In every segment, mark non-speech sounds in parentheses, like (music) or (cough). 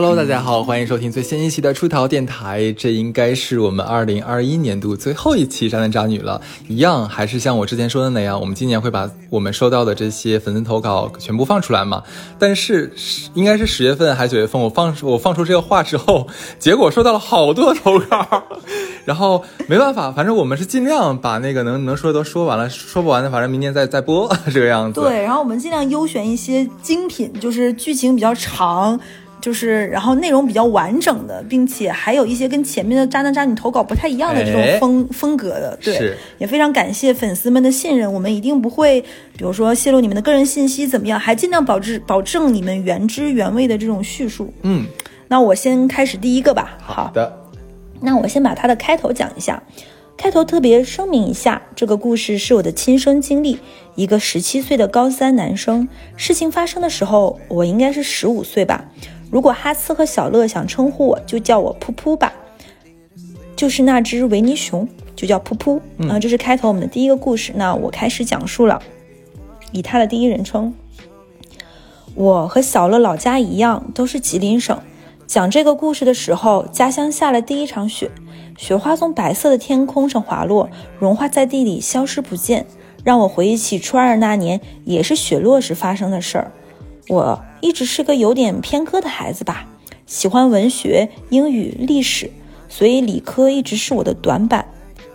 Hello，大家好，欢迎收听最新一期的出逃电台。这应该是我们二零二一年度最后一期渣男渣女了。一样，还是像我之前说的那样，我们今年会把我们收到的这些粉丝投稿全部放出来嘛？但是应该是十月份还是九月份，我放我放出这个话之后，结果收到了好多投稿，然后没办法，反正我们是尽量把那个能能说的都说完了，说不完的反正明年再再播这个样子。对，然后我们尽量优选一些精品，就是剧情比较长。就是，然后内容比较完整的，并且还有一些跟前面的渣男渣女投稿不太一样的这种风风格的，对，也非常感谢粉丝们的信任，我们一定不会，比如说泄露你们的个人信息怎么样，还尽量保质保证你们原汁原味的这种叙述。嗯，那我先开始第一个吧。好的，那我先把它的开头讲一下。开头特别声明一下，这个故事是我的亲身经历。一个十七岁的高三男生，事情发生的时候，我应该是十五岁吧。如果哈斯和小乐想称呼我，就叫我噗噗吧，就是那只维尼熊，就叫噗噗。啊，这是开头我们的第一个故事。那我开始讲述了，以他的第一人称。我和小乐老家一样，都是吉林省。讲这个故事的时候，家乡下了第一场雪，雪花从白色的天空上滑落，融化在地里，消失不见，让我回忆起初二那年，也是雪落时发生的事儿。我一直是个有点偏科的孩子吧，喜欢文学、英语、历史，所以理科一直是我的短板。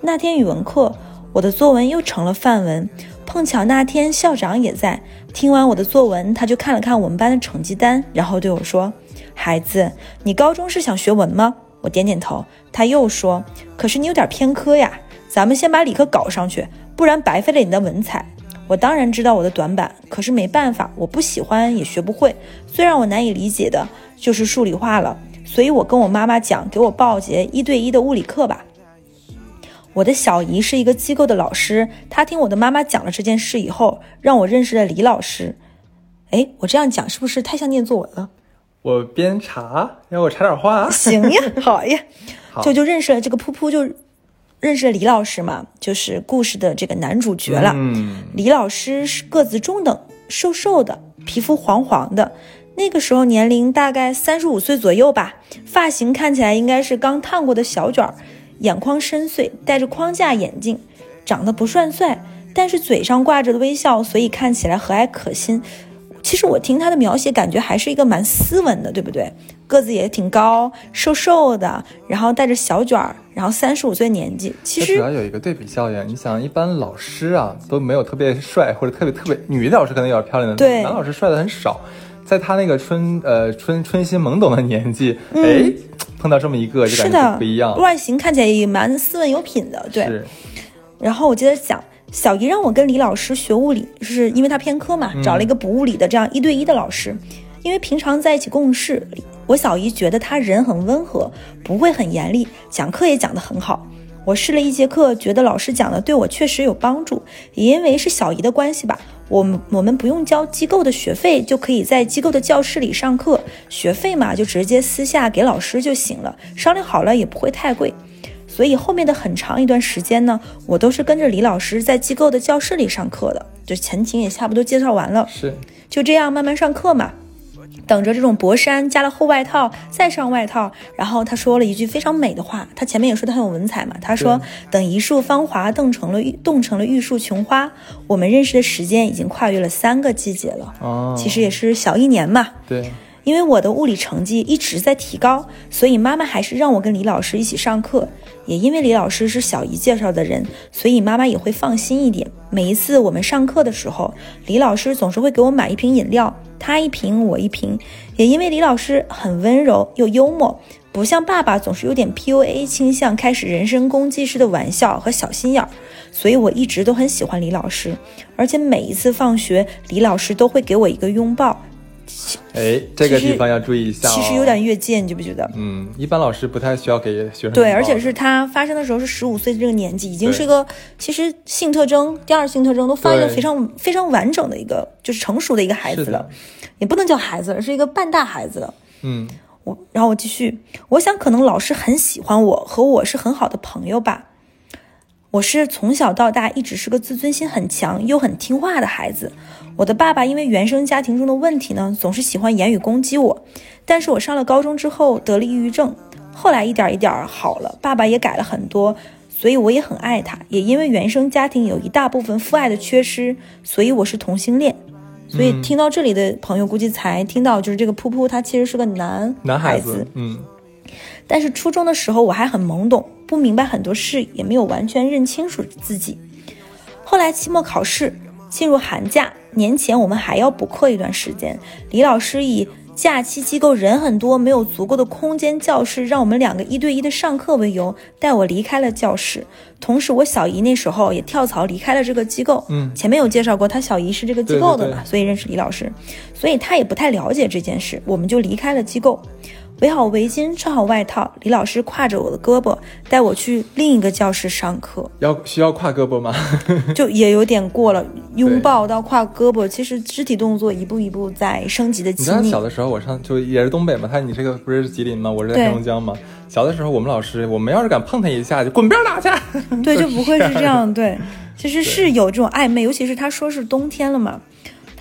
那天语文课，我的作文又成了范文。碰巧那天校长也在，听完我的作文，他就看了看我们班的成绩单，然后对我说：“孩子，你高中是想学文吗？”我点点头。他又说：“可是你有点偏科呀，咱们先把理科搞上去，不然白费了你的文采。”我当然知道我的短板，可是没办法，我不喜欢也学不会。最让我难以理解的就是数理化了，所以我跟我妈妈讲，给我报节一对一的物理课吧。我的小姨是一个机构的老师，她听我的妈妈讲了这件事以后，让我认识了李老师。哎，我这样讲是不是太像念作文了？我边查，让我查点话。行呀，好呀，(laughs) 就就认识了这个噗噗就。认识了李老师嘛，就是故事的这个男主角了。嗯，李老师是个子中等，瘦瘦的，皮肤黄黄的。那个时候年龄大概三十五岁左右吧，发型看起来应该是刚烫过的小卷儿，眼眶深邃，戴着框架眼镜，长得不算帅，但是嘴上挂着的微笑，所以看起来和蔼可亲。其实我听他的描写，感觉还是一个蛮斯文的，对不对？个子也挺高，瘦瘦的，然后带着小卷儿，然后三十五岁年纪。其实主要有一个对比效应。你想，一般老师啊都没有特别帅或者特别特别女的老师可能有点漂亮的，对，男老师帅的很少。在他那个春呃春春心懵懂的年纪，哎，碰到这么一个就感觉不一样。外形看起来也蛮斯文有品的，对。然后我接着讲。小姨让我跟李老师学物理，是因为他偏科嘛，找了一个补物理的这样一对一的老师。因为平常在一起共事，我小姨觉得他人很温和，不会很严厉，讲课也讲得很好。我试了一节课，觉得老师讲的对我确实有帮助。也因为是小姨的关系吧，我们我们不用交机构的学费，就可以在机构的教室里上课。学费嘛，就直接私下给老师就行了，商量好了也不会太贵。所以后面的很长一段时间呢，我都是跟着李老师在机构的教室里上课的。就前情也差不多介绍完了，是就这样慢慢上课嘛，等着这种薄衫加了厚外套，再上外套。然后他说了一句非常美的话，他前面也说的很有文采嘛。他说：“等一树芳华冻成了玉，冻成了玉树琼花，我们认识的时间已经跨越了三个季节了。”哦，其实也是小一年嘛。对。因为我的物理成绩一直在提高，所以妈妈还是让我跟李老师一起上课。也因为李老师是小姨介绍的人，所以妈妈也会放心一点。每一次我们上课的时候，李老师总是会给我买一瓶饮料，他一瓶我一瓶。也因为李老师很温柔又幽默，不像爸爸总是有点 PUA 倾向，开始人身攻击式的玩笑和小心眼儿，所以我一直都很喜欢李老师。而且每一次放学，李老师都会给我一个拥抱。哎，这个地方要注意一下，其实有点越界，你觉不觉得？嗯，一般老师不太需要给学生。对，而且是他发生的时候是十五岁的这个年纪，已经是一个其实性特征、第二性特征都发育非常非常完整的一个，就是成熟的一个孩子了，也不能叫孩子，而是一个半大孩子了。嗯，我然后我继续，我想可能老师很喜欢我，和我是很好的朋友吧。我是从小到大一直是个自尊心很强又很听话的孩子。我的爸爸因为原生家庭中的问题呢，总是喜欢言语攻击我。但是我上了高中之后得了抑郁症，后来一点一点好了，爸爸也改了很多，所以我也很爱他。也因为原生家庭有一大部分父爱的缺失，所以我是同性恋。所以听到这里的朋友估计才听到，就是这个噗噗他其实是个男男孩子，嗯。但是初中的时候我还很懵懂，不明白很多事，也没有完全认清楚自己。后来期末考试进入寒假，年前我们还要补课一段时间。李老师以假期机构人很多，没有足够的空间教室，让我们两个一对一的上课为由，带我离开了教室。同时，我小姨那时候也跳槽离开了这个机构。嗯，前面有介绍过，她小姨是这个机构的嘛，所以认识李老师，所以她也不太了解这件事，我们就离开了机构。围好围巾，穿好外套，李老师挎着我的胳膊，带我去另一个教室上课。要需要挎胳膊吗？(laughs) 就也有点过了，拥抱到挎胳膊，其实肢体动作一步一步在升级的亲密。你小的时候，我上就也是东北嘛，他你这个不是吉林吗？我是在黑龙江嘛。小的时候，我们老师，我们要是敢碰他一下，就滚边打去。对，就不会是这样。(laughs) 对，其实是有这种暧昧，尤其是他说是冬天了嘛。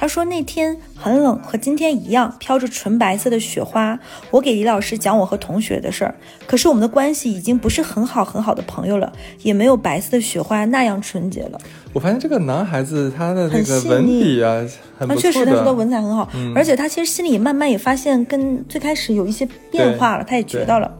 他说那天很冷，和今天一样，飘着纯白色的雪花。我给李老师讲我和同学的事儿，可是我们的关系已经不是很好很好的朋友了，也没有白色的雪花那样纯洁了。我发现这个男孩子他的那个文笔啊，很确实他说的文采很好，而且他其实心里慢慢也发现跟最开始有一些变化了，他也觉到了。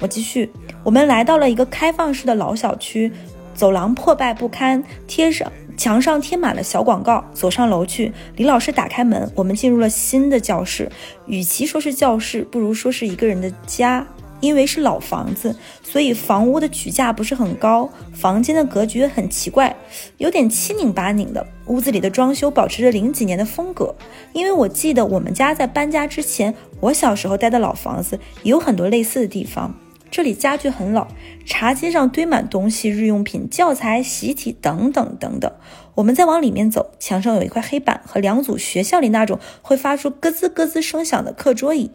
我继续，我们来到了一个开放式的老小区，走廊破败不堪，贴上。墙上贴满了小广告，走上楼去。李老师打开门，我们进入了新的教室。与其说是教室，不如说是一个人的家。因为是老房子，所以房屋的举架不是很高，房间的格局很奇怪，有点七拧八拧的。屋子里的装修保持着零几年的风格。因为我记得我们家在搬家之前，我小时候待的老房子也有很多类似的地方。这里家具很老，茶几上堆满东西、日用品、教材、习题等等等等。我们再往里面走，墙上有一块黑板和两组学校里那种会发出咯吱咯吱声响的课桌椅。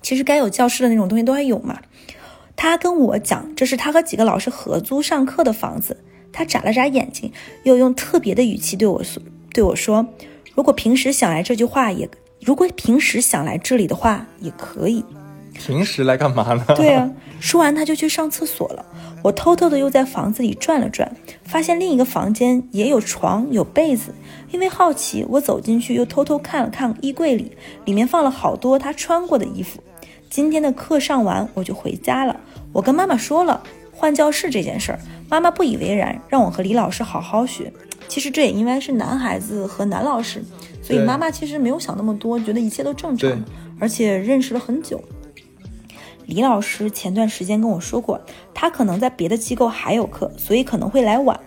其实该有教室的那种东西都还有嘛。他跟我讲，这是他和几个老师合租上课的房子。他眨了眨眼睛，又用特别的语气对我说：“对我说，如果平时想来这句话也，如果平时想来这里的话也可以。”平时来干嘛呢？对啊，说完他就去上厕所了。我偷偷的又在房子里转了转，发现另一个房间也有床有被子。因为好奇，我走进去又偷偷看了看衣柜里，里面放了好多他穿过的衣服。今天的课上完，我就回家了。我跟妈妈说了换教室这件事儿，妈妈不以为然，让我和李老师好好学。其实这也应该是男孩子和男老师，所以妈妈其实没有想那么多，觉得一切都正常，而且认识了很久。李老师前段时间跟我说过，他可能在别的机构还有课，所以可能会来晚。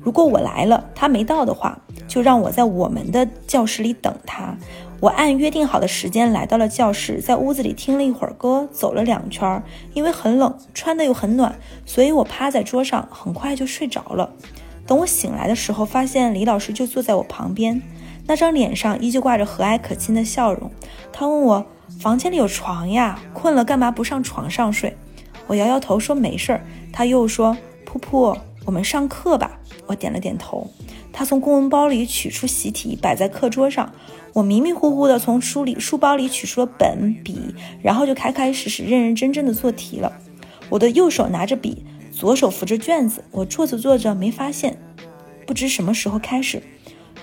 如果我来了，他没到的话，就让我在我们的教室里等他。我按约定好的时间来到了教室，在屋子里听了一会儿歌，走了两圈。因为很冷，穿的又很暖，所以我趴在桌上，很快就睡着了。等我醒来的时候，发现李老师就坐在我旁边，那张脸上依旧挂着和蔼可亲的笑容。他问我。房间里有床呀，困了干嘛不上床上睡？我摇摇头说没事儿。他又说：“噗噗，我们上课吧。”我点了点头。他从公文包里取出习题，摆在课桌上。我迷迷糊糊的从书里书包里取出了本笔，然后就开开始始认认真真的做题了。我的右手拿着笔，左手扶着卷子。我做着做着没发现，不知什么时候开始，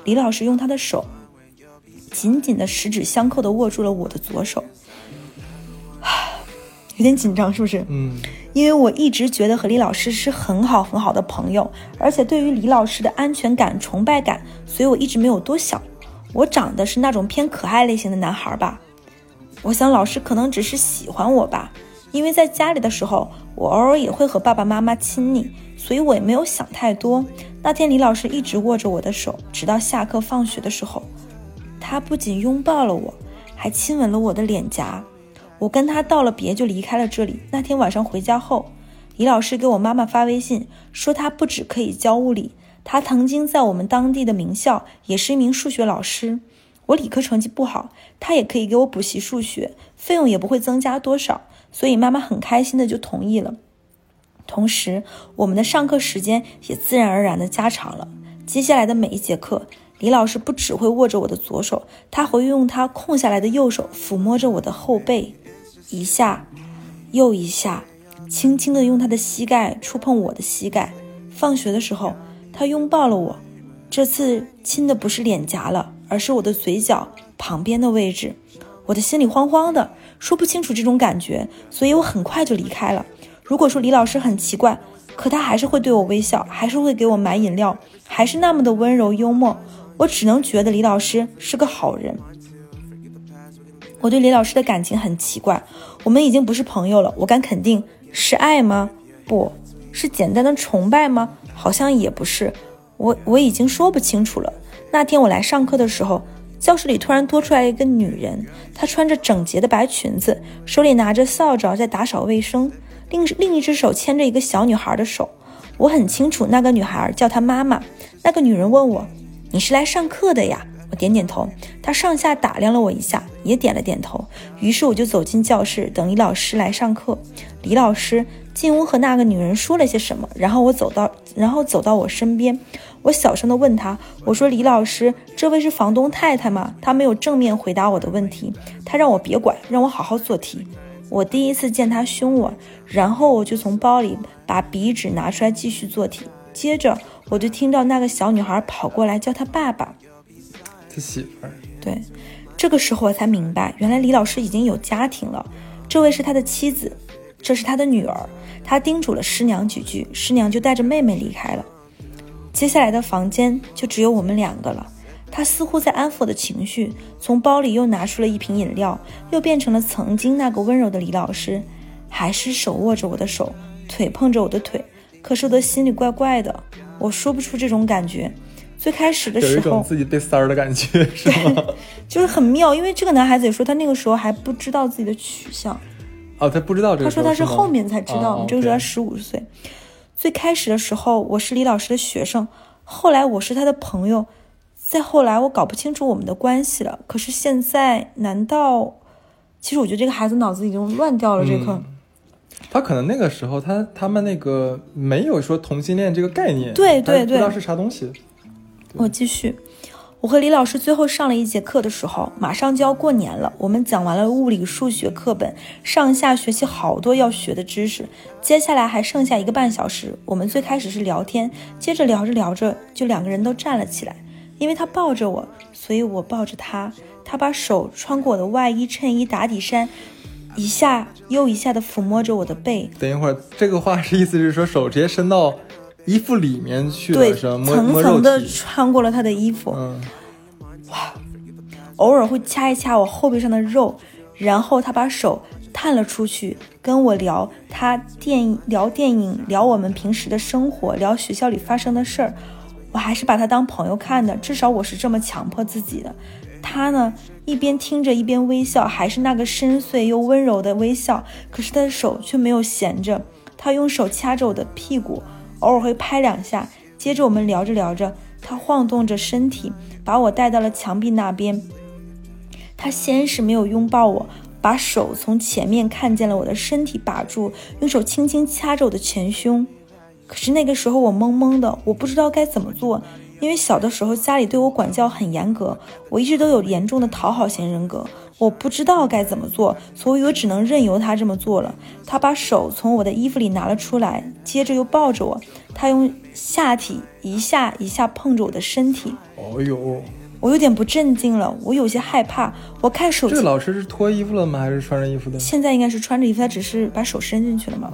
李老师用他的手。紧紧的十指相扣的握住了我的左手，有点紧张，是不是？嗯，因为我一直觉得和李老师是很好很好的朋友，而且对于李老师的安全感、崇拜感，所以我一直没有多想。我长得是那种偏可爱类型的男孩吧？我想老师可能只是喜欢我吧，因为在家里的时候，我偶尔也会和爸爸妈妈亲昵，所以我也没有想太多。那天李老师一直握着我的手，直到下课放学的时候。他不仅拥抱了我，还亲吻了我的脸颊。我跟他道了别，就离开了这里。那天晚上回家后，李老师给我妈妈发微信说，他不止可以教物理，他曾经在我们当地的名校也是一名数学老师。我理科成绩不好，他也可以给我补习数学，费用也不会增加多少，所以妈妈很开心的就同意了。同时，我们的上课时间也自然而然的加长了。接下来的每一节课。李老师不只会握着我的左手，他会用他空下来的右手抚摸着我的后背，一下又一下，轻轻地用他的膝盖触碰我的膝盖。放学的时候，他拥抱了我，这次亲的不是脸颊了，而是我的嘴角旁边的位置。我的心里慌慌的，说不清楚这种感觉，所以我很快就离开了。如果说李老师很奇怪，可他还是会对我微笑，还是会给我买饮料，还是那么的温柔幽默。我只能觉得李老师是个好人。我对李老师的感情很奇怪，我们已经不是朋友了。我敢肯定，是爱吗？不是简单的崇拜吗？好像也不是。我我已经说不清楚了。那天我来上课的时候，教室里突然多出来一个女人，她穿着整洁的白裙子，手里拿着扫帚在打扫卫生，另另一只手牵着一个小女孩的手。我很清楚，那个女孩叫她妈妈。那个女人问我。你是来上课的呀？我点点头。他上下打量了我一下，也点了点头。于是我就走进教室，等李老师来上课。李老师进屋和那个女人说了些什么，然后我走到，然后走到我身边。我小声地问他：“我说李老师，这位是房东太太吗？”他没有正面回答我的问题，他让我别管，让我好好做题。我第一次见他凶我，然后我就从包里把笔纸拿出来继续做题。接着。我就听到那个小女孩跑过来叫他爸爸，他媳妇儿。对，这个时候我才明白，原来李老师已经有家庭了。这位是他的妻子，这是他的女儿。他叮嘱了师娘几句，师娘就带着妹妹离开了。接下来的房间就只有我们两个了。他似乎在安抚我的情绪，从包里又拿出了一瓶饮料，又变成了曾经那个温柔的李老师，还是手握着我的手，腿碰着我的腿。可是我的心里怪怪的。我说不出这种感觉，最开始的时候有一种自己被三儿的感觉，是吗？(laughs) 就是很妙，因为这个男孩子也说他那个时候还不知道自己的取向，哦，他不知道这个。他说他是后面才知道，这个时候他十五岁。最开始的时候我是李老师的学生，后来我是他的朋友，再后来我搞不清楚我们的关系了。可是现在，难道？其实我觉得这个孩子脑子已经乱掉了，这颗。他可能那个时候，他他们那个没有说同性恋这个概念，对对对，不知道是啥东西。我继续，我和李老师最后上了一节课的时候，马上就要过年了。我们讲完了物理、数学课本，上下学期好多要学的知识。接下来还剩下一个半小时，我们最开始是聊天，接着聊着聊着，就两个人都站了起来。因为他抱着我，所以我抱着他。他把手穿过我的外衣、衬衣、打底衫。一下又一下的抚摸着我的背。等一会儿，这个话是意思是说手直接伸到衣服里面去了，是吗？层层的穿过了他的衣服。嗯，哇，偶尔会掐一掐我后背上的肉，然后他把手探了出去，跟我聊他电聊电影，聊我们平时的生活，聊学校里发生的事儿。我还是把他当朋友看的，至少我是这么强迫自己的。他呢？一边听着一边微笑，还是那个深邃又温柔的微笑。可是他的手却没有闲着，他用手掐着我的屁股，偶尔会拍两下。接着我们聊着聊着，他晃动着身体，把我带到了墙壁那边。他先是没有拥抱我，把手从前面看见了我的身体把住，用手轻轻掐着我的前胸。可是那个时候我懵懵的，我不知道该怎么做。因为小的时候家里对我管教很严格，我一直都有严重的讨好型人格，我不知道该怎么做，所以我只能任由他这么做了。他把手从我的衣服里拿了出来，接着又抱着我，他用下体一下一下碰着我的身体。哦呦，我有点不镇静了，我有些害怕。我看手机，这个老师是脱衣服了吗？还是穿着衣服的？现在应该是穿着衣服，他只是把手伸进去了嘛。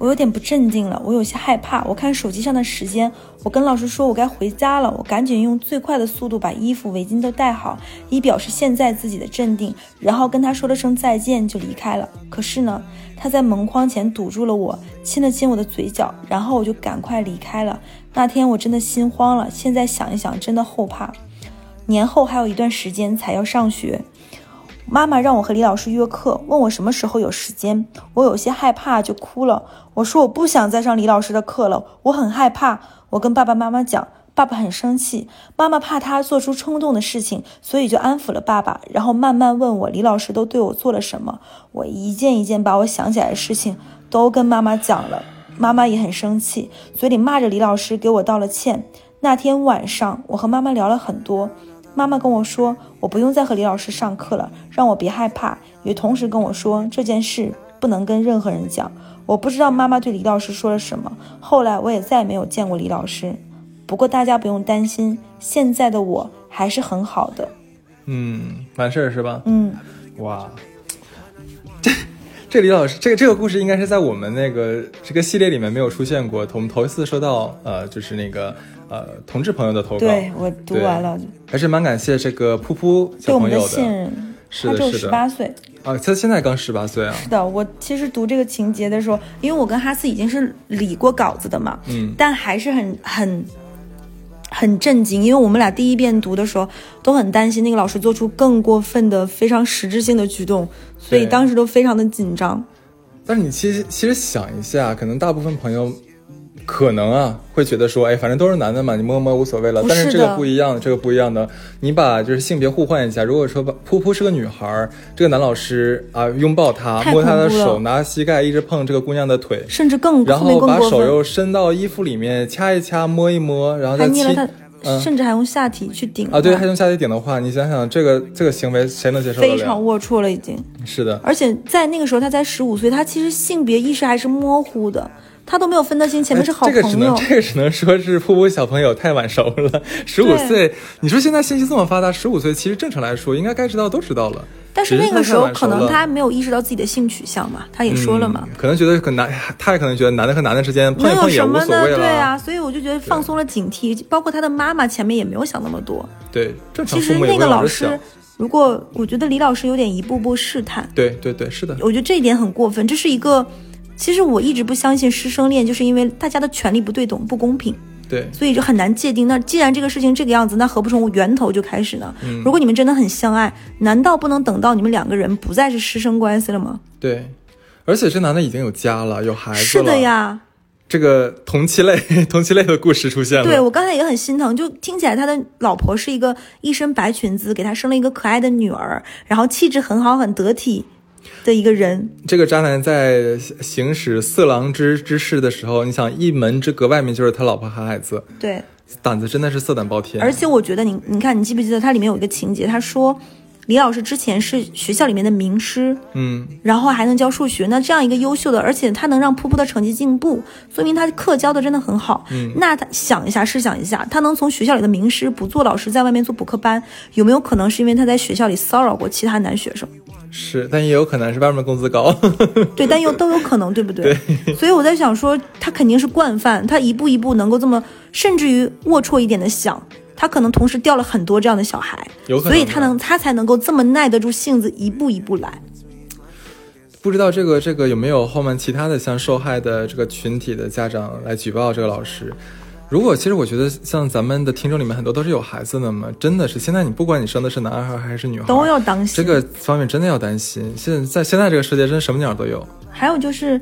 我有点不镇静了，我有些害怕。我看手机上的时间，我跟老师说我该回家了。我赶紧用最快的速度把衣服、围巾都戴好，以表示现在自己的镇定。然后跟他说了声再见，就离开了。可是呢，他在门框前堵住了我，亲了亲我的嘴角，然后我就赶快离开了。那天我真的心慌了，现在想一想，真的后怕。年后还有一段时间才要上学。妈妈让我和李老师约课，问我什么时候有时间。我有些害怕，就哭了。我说我不想再上李老师的课了，我很害怕。我跟爸爸妈妈讲，爸爸很生气。妈妈怕他做出冲动的事情，所以就安抚了爸爸，然后慢慢问我李老师都对我做了什么。我一件一件把我想起来的事情都跟妈妈讲了。妈妈也很生气，嘴里骂着李老师，给我道了歉。那天晚上，我和妈妈聊了很多。妈妈跟我说，我不用再和李老师上课了，让我别害怕。也同时跟我说，这件事不能跟任何人讲。我不知道妈妈对李老师说了什么。后来我也再也没有见过李老师。不过大家不用担心，现在的我还是很好的。嗯，完事儿是吧？嗯，哇，这这李老师，这个这个故事应该是在我们那个这个系列里面没有出现过。我们头一次收到，呃，就是那个呃同志朋友的投稿。对我读完了，还是蛮感谢这个噗噗小朋友的信任。是的，他只有十八岁啊，他现在刚十八岁啊。是的，我其实读这个情节的时候，因为我跟哈斯已经是理过稿子的嘛，嗯，但还是很很。很震惊，因为我们俩第一遍读的时候都很担心那个老师做出更过分的、非常实质性的举动，所以当时都非常的紧张。但是你其实其实想一下，可能大部分朋友。可能啊，会觉得说，哎，反正都是男的嘛，你摸摸无所谓了。但是这个不一样，这个不一样的，你把就是性别互换一下。如果说把噗噗是个女孩，这个男老师啊拥抱她，摸她的手，拿膝盖一直碰这个姑娘的腿，甚至更然后把手又伸到衣服里面掐一掐，摸一摸，然后再亲，甚至还用下体去顶啊，对，还用下体顶的话，你想想这个这个行为谁能接受？非常龌龊了，已经是的。而且在那个时候，他才十五岁，他其实性别意识还是模糊的。他都没有分得清前面是好朋友，这个只能这个只能说是瀑布小朋友太晚熟了。(laughs) 十五岁，你说现在信息这么发达，十五岁其实正常来说应该该知道都知道了。但是那个时候可能他没有意识到自己的性取向嘛，他也说了嘛，可能觉得可男，他也可能觉得男的和男的之间碰一碰也无所谓了。对啊，所以我就觉得放松了警惕，包括他的妈妈前面也没有想那么多。对，正常。其实那个老师，如果我觉得李老师有点一步步试探，对对对，是的，我觉得这一点很过分，这是一个。其实我一直不相信师生恋，就是因为大家的权利不对等、不公平，对，所以就很难界定。那既然这个事情这个样子，那何不从源头就开始呢？如果你们真的很相爱，难道不能等到你们两个人不再是师生关系了吗？对，而且这男的已经有家了，有孩子了。是的呀，这个同期类、(laughs) 同期类的故事出现了。对我刚才也很心疼，就听起来他的老婆是一个一身白裙子，给他生了一个可爱的女儿，然后气质很好，很得体。的一个人，这个渣男在行使色狼之之事的时候，你想一门之隔外面就是他老婆和孩子，对，胆子真的是色胆包天。而且我觉得你，你看，你记不记得它里面有一个情节，他说李老师之前是学校里面的名师，嗯，然后还能教数学，那这样一个优秀的，而且他能让噗噗的成绩进步，说明他课教的真的很好。嗯，那他想一下，试想一下，他能从学校里的名师不做老师，在外面做补课班，有没有可能是因为他在学校里骚扰过其他男学生？是，但也有可能是外面工资高，(laughs) 对，但又都有可能，对不对？对。所以我在想说，他肯定是惯犯，他一步一步能够这么，甚至于龌龊一点的想，他可能同时掉了很多这样的小孩，有可能，所以他能，他才能够这么耐得住性子，一步一步来。不知道这个这个有没有后面其他的像受害的这个群体的家长来举报这个老师？如果其实我觉得像咱们的听众里面很多都是有孩子的嘛，真的是现在你不管你生的是男孩还是女孩，都要当心这个方面真的要担心。现在现在这个世界真什么鸟都有。还有就是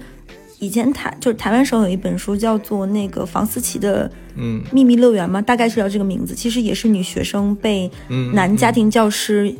以前台就是台湾时候有一本书叫做那个房思琪的嗯秘密乐园嘛，大概是叫这个名字，其实也是女学生被男家庭教师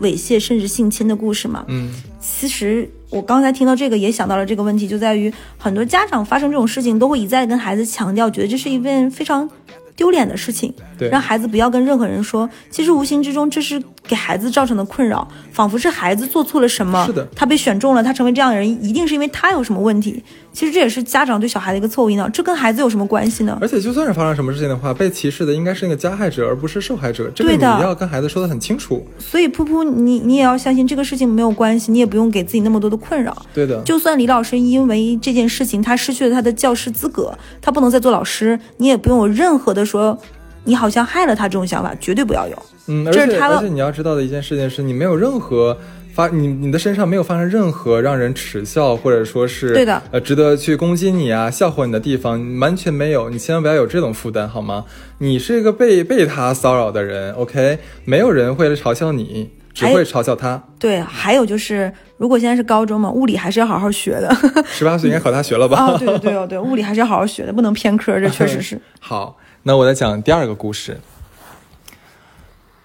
猥亵甚至性侵的故事嘛。嗯，其实。我刚才听到这个，也想到了这个问题，就在于很多家长发生这种事情，都会一再跟孩子强调，觉得这是一件非常丢脸的事情，让孩子不要跟任何人说。其实无形之中，这是。给孩子造成的困扰，仿佛是孩子做错了什么，是的，他被选中了，他成为这样的人，一定是因为他有什么问题。其实这也是家长对小孩的一个错误引导，这跟孩子有什么关系呢？而且就算是发生什么事情的话，被歧视的应该是那个加害者，而不是受害者。这个你要跟孩子说的很清楚。所以噗噗，你你也要相信这个事情没有关系，你也不用给自己那么多的困扰。对的，就算李老师因为这件事情他失去了他的教师资格，他不能再做老师，你也不用有任何的说。你好像害了他这种想法，绝对不要有。嗯，而且而且你要知道的一件事情是，你没有任何发你你的身上没有发生任何让人耻笑或者说是对的呃值得去攻击你啊笑话你的地方，完全没有。你千万不要有这种负担，好吗？你是一个被被他骚扰的人，OK？没有人会来嘲笑你，只会嘲笑他。对，还有就是，如果现在是高中嘛，物理还是要好好学的。十八岁应该考大学了吧？(laughs) 哦，对对对哦，对，物理还是要好好学的，不能偏科，这确实是。(laughs) 好。那我再讲第二个故事，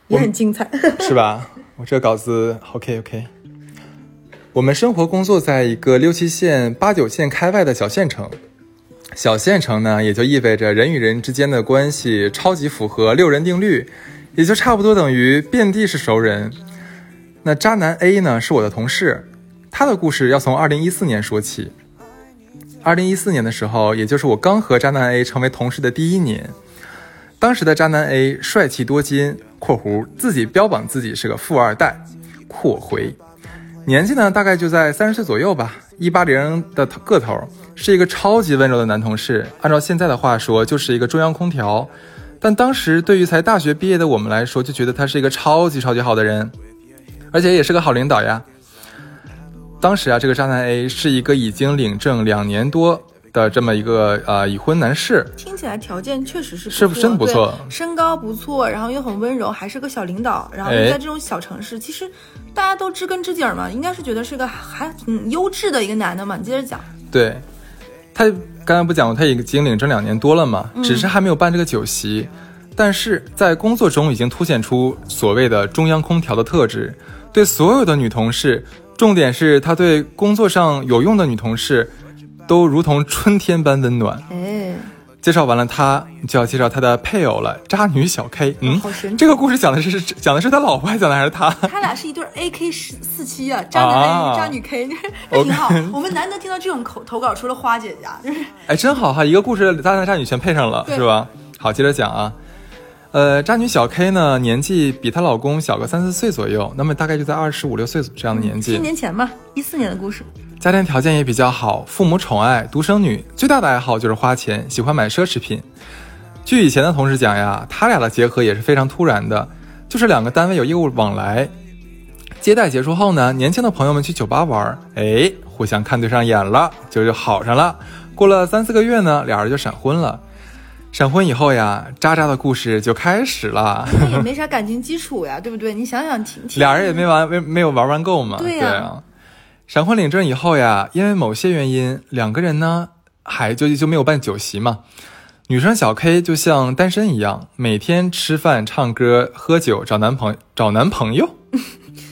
也很精彩，(laughs) 是吧？我这稿子 OK OK。我们生活工作在一个六七线、八九线开外的小县城，小县城呢，也就意味着人与人之间的关系超级符合六人定律，也就差不多等于遍地是熟人。那渣男 A 呢，是我的同事，他的故事要从二零一四年说起。二零一四年的时候，也就是我刚和渣男 A 成为同事的第一年，当时的渣男 A 帅气多金（括弧自己标榜自己是个富二代），括回，年纪呢大概就在三十岁左右吧，一八零的个头。是一个超级温柔的男同事，按照现在的话说，就是一个中央空调。但当时对于才大学毕业的我们来说，就觉得他是一个超级超级好的人，而且也是个好领导呀。当时啊，这个渣男 A 是一个已经领证两年多的这么一个呃已婚男士，听起来条件确实是是真不错，身高不错，然后又很温柔，还是个小领导，然后在这种小城市，其实大家都知根知底儿嘛，应该是觉得是个还挺优质的一个男的嘛。你接着讲，对。他刚才不讲过，他已经领证两年多了嘛，只是还没有办这个酒席，但是在工作中已经凸显出所谓的中央空调的特质，对所有的女同事，重点是他对工作上有用的女同事，都如同春天般温暖。介绍完了，他就要介绍他的配偶了，渣女小 K。嗯，这个故事讲的是讲的是他老婆，还是讲的还是他？他俩是一对 A K 十四七啊，渣男 A，渣女 K，(laughs) 那挺好。我们难得听到这种口投稿，除了花姐家，就 (laughs) 是哎，真好哈，一个故事渣男渣女全配上了，是吧？好，接着讲啊。呃，渣女小 K 呢，年纪比她老公小个三四岁左右，那么大概就在二十五六岁这样的年纪。七年前吧，一四年的故事。家庭条件也比较好，父母宠爱，独生女，最大的爱好就是花钱，喜欢买奢侈品。据以前的同事讲呀，他俩的结合也是非常突然的，就是两个单位有业务往来，接待结束后呢，年轻的朋友们去酒吧玩，哎，互相看对上眼了，就就好上了。过了三四个月呢，俩人就闪婚了。闪婚以后呀，渣渣的故事就开始了。那 (laughs) 也 (laughs) 没啥感情基础呀，对不对？你想想，挺俩人也没玩，没没有玩完够嘛。对呀。闪婚领证以后呀，因为某些原因，两个人呢还就就没有办酒席嘛。女生小 K 就像单身一样，每天吃饭、唱歌、喝酒，找男朋找男朋友。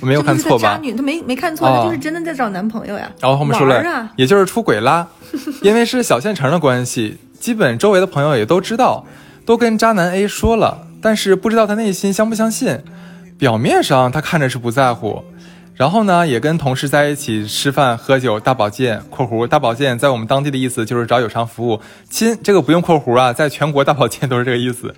我 (laughs) 没有看错吧？渣女，她没没看错，她就是真的在找男朋友呀。然后后面说了，也就是出轨啦。(laughs) 因为是小县城的关系，基本周围的朋友也都知道，都跟渣男 A 说了，但是不知道他内心相不相信。表面上他看着是不在乎。然后呢，也跟同事在一起吃饭喝酒，大保健（括弧大保健在我们当地的意思就是找有偿服务）。亲，这个不用括弧啊，在全国大保健都是这个意思。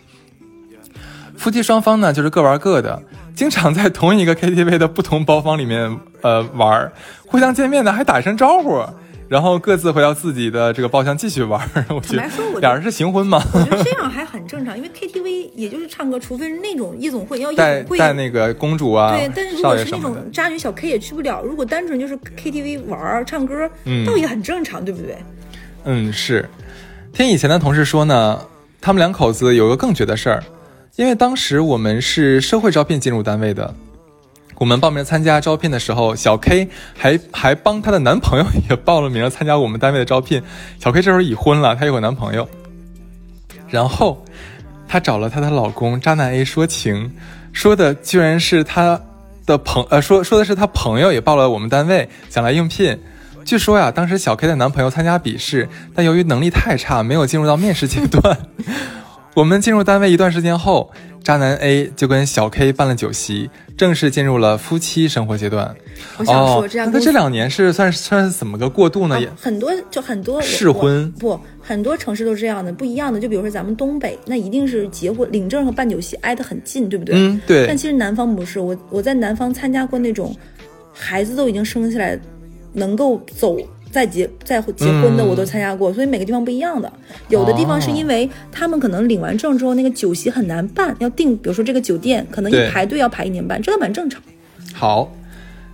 夫妻双方呢，就是各玩各的，经常在同一个 KTV 的不同包房里面呃玩，互相见面呢还打一声招呼。然后各自回到自己的这个包厢继续玩。(laughs) 我觉得俩人是行婚吗？(laughs) 我觉得这样还很正常，因为 KTV 也就是唱歌，除非是那种夜总会要夜总会带那个公主啊，对。但是如果是那种渣女小 K 也去不了。如果单纯就是 KTV 玩唱歌，倒也很正常，对不对？嗯，是。听以前的同事说呢，他们两口子有个更绝的事儿，因为当时我们是社会招聘进入单位的。我们报名参加招聘的时候，小 K 还还帮她的男朋友也报了名参加我们单位的招聘。小 K 这时候已婚了，她有个男朋友。然后，她找了她的老公渣男 A 说情，说的居然是她的朋呃说说的是她朋友也报了我们单位想来应聘。据说呀，当时小 K 的男朋友参加笔试，但由于能力太差，没有进入到面试阶段。我们进入单位一段时间后，渣男 A 就跟小 K 办了酒席，正式进入了夫妻生活阶段。我想说，这样那这两年是算是算是怎么个过渡呢？也很多就很多试婚不，很多城市都是这样的，不一样的。就比如说咱们东北，那一定是结婚领证和办酒席挨得很近，对不对？嗯，对。但其实南方不是，我我在南方参加过那种，孩子都已经生下来，能够走。再结再结婚的我都参加过，所以每个地方不一样的。有的地方是因为他们可能领完证之后，那个酒席很难办，要订，比如说这个酒店可能一排队要排一年半，这个蛮正常。好，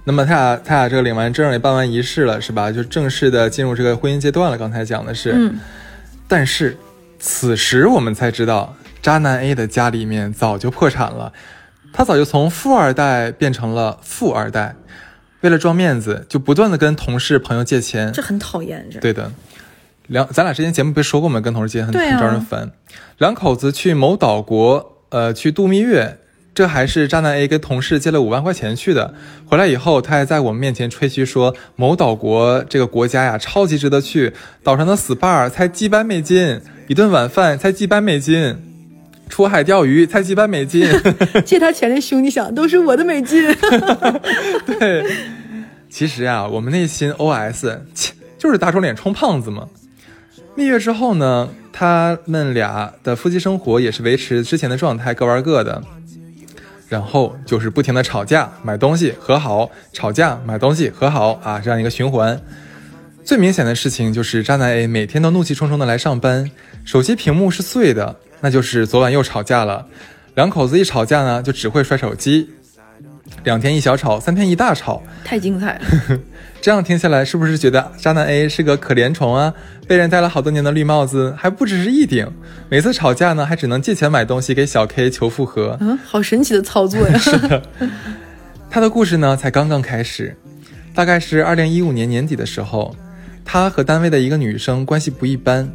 那么他俩他俩这个领完证也办完仪式了，是吧？就正式的进入这个婚姻阶段了。刚才讲的是，嗯。但是此时我们才知道，渣男 A 的家里面早就破产了，他早就从富二代变成了富二代。为了装面子，就不断的跟同事朋友借钱，这很讨厌。这对的，两咱俩之前节目不是说过吗？跟同事借很很招人烦。两口子去某岛国，呃，去度蜜月，这还是渣男 A 跟同事借了五万块钱去的。回来以后，他还在我们面前吹嘘说，某岛国这个国家呀，超级值得去，岛上的 SPA 才几百美金，一顿晚饭才几百美金，出海钓鱼才几百美金。(laughs) 借他钱的兄弟想，都是我的美金。(laughs) 对，其实啊，我们内心 OS，切，就是打肿脸充胖子嘛。蜜月之后呢，他们俩的夫妻生活也是维持之前的状态，各玩各的。然后就是不停的吵架、买东西、和好、吵架、买东西、和好啊，这样一个循环。最明显的事情就是渣男 A 每天都怒气冲冲的来上班，手机屏幕是碎的，那就是昨晚又吵架了。两口子一吵架呢，就只会摔手机。两天一小吵，三天一大吵，太精彩了。(laughs) 这样听下来，是不是觉得渣男 A 是个可怜虫啊？被人戴了好多年的绿帽子，还不只是一顶。每次吵架呢，还只能借钱买东西给小 K 求复合。嗯，好神奇的操作呀！(laughs) 是的，他的故事呢才刚刚开始。大概是二零一五年年底的时候，他和单位的一个女生关系不一般，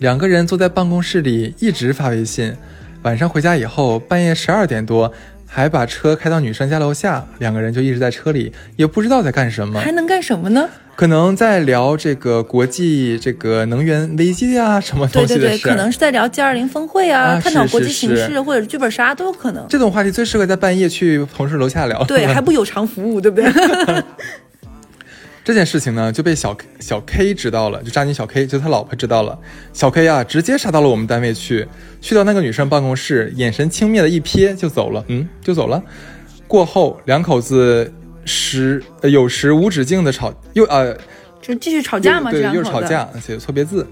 两个人坐在办公室里一直发微信。晚上回家以后，半夜十二点多。还把车开到女生家楼下，两个人就一直在车里，也不知道在干什么。还能干什么呢？可能在聊这个国际这个能源危机啊，什么东西的事。对对对，可能是在聊 G 二零峰会啊，探讨国际形势或者剧本杀都有可能。这种话题最适合在半夜去同事楼下聊。对，还不有偿服务，对不对？(laughs) 这件事情呢，就被小小 K 知道了，就渣女小 K，就他老婆知道了。小 K 啊，直接杀到了我们单位去，去到那个女生办公室，眼神轻蔑的一瞥就走了，嗯，就走了。过后两口子时有时无止境的吵，又呃，就继续吵架嘛，对，又是吵架，写错别字。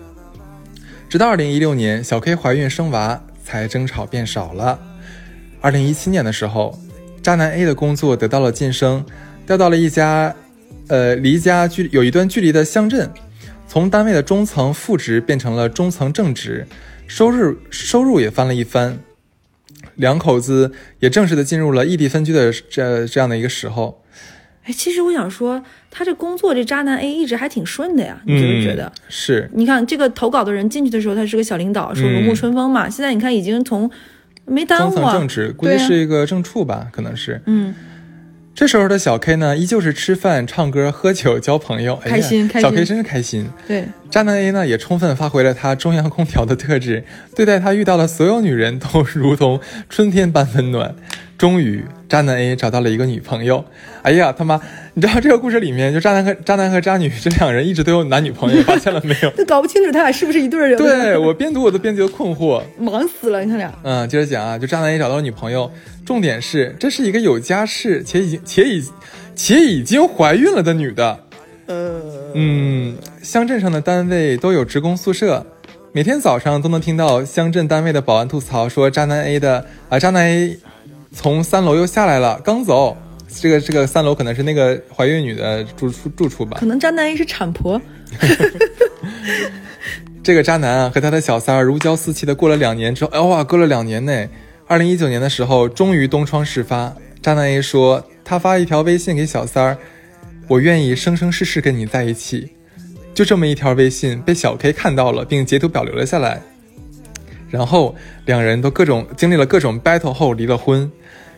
直到二零一六年，小 K 怀孕生娃，才争吵变少了。二零一七年的时候，渣男 A 的工作得到了晋升，调到了一家。呃，离家距有一段距离的乡镇，从单位的中层副职变成了中层正职，收入收入也翻了一番，两口子也正式的进入了异地分居的这这样的一个时候。哎，其实我想说，他这工作这渣男 A 一直还挺顺的呀，你觉不觉得？是，你看这个投稿的人进去的时候，他是个小领导，说如沐春风嘛，现在你看已经从没耽误中层正职，估计是一个正处吧，可能是，嗯。这时候的小 K 呢，依旧是吃饭、唱歌、喝酒、交朋友，开心。小 K 真是开心。对，渣男 A 呢，也充分发挥了他中央空调的特质，对待他遇到的所有女人都如同春天般温暖。终于，渣男 A 找到了一个女朋友。哎呀，他妈！你知道 (laughs) 这个故事里面，就渣男和渣男和渣女这两人一直都有男女朋友，(laughs) 发现了没有？都 (laughs) 搞不清楚他俩是不是一对人。对我边读我都边觉得困惑，忙死了。你看俩。嗯，接着讲啊，就渣男 A 找到了女朋友，重点是这是一个有家室且已经且已且已经怀孕了的女的。呃，嗯，乡镇上的单位都有职工宿舍，每天早上都能听到乡镇单位的保安吐槽说渣男 A 的啊，渣男 A。从三楼又下来了，刚走。这个这个三楼可能是那个怀孕女的住处住处吧？可能渣男是产婆。(laughs) 这个渣男啊，和他的小三儿如胶似漆的过了两年之后，哎哇，过了两年呢。二零一九年的时候，终于东窗事发。渣男 A 说，他发一条微信给小三儿：“我愿意生生世世跟你在一起。”就这么一条微信被小 K 看到了，并截图保留了下来。然后两人都各种经历了各种 battle 后离了婚，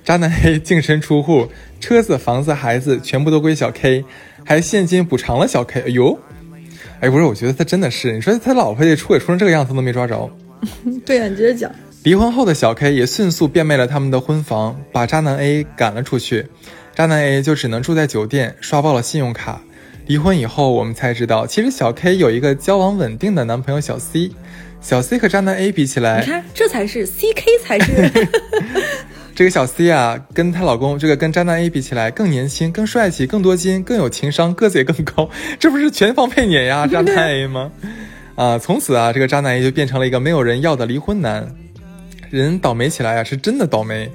渣男 A (laughs) 净身出户，车子、房子、孩子全部都归小 K，还现金补偿了小 K。哎呦，哎，不是，我觉得他真的是，你说他老婆也出轨出成这个样子都没抓着。(laughs) 对呀，你接着讲。离婚后的小 K 也迅速变卖了他们的婚房，把渣男 A 赶了出去，渣男 A 就只能住在酒店，刷爆了信用卡。离婚以后，我们才知道，其实小 K 有一个交往稳定的男朋友小 C。小 C 和渣男 A 比起来，你看这才是 CK 才是。(laughs) 这个小 C 啊，跟她老公这个跟渣男 A 比起来，更年轻、更帅气、更多金、更有情商，个子也更高，这不是全方位碾压渣男 A 吗？(laughs) 啊，从此啊，这个渣男 A 就变成了一个没有人要的离婚男。人倒霉起来啊，是真的倒霉。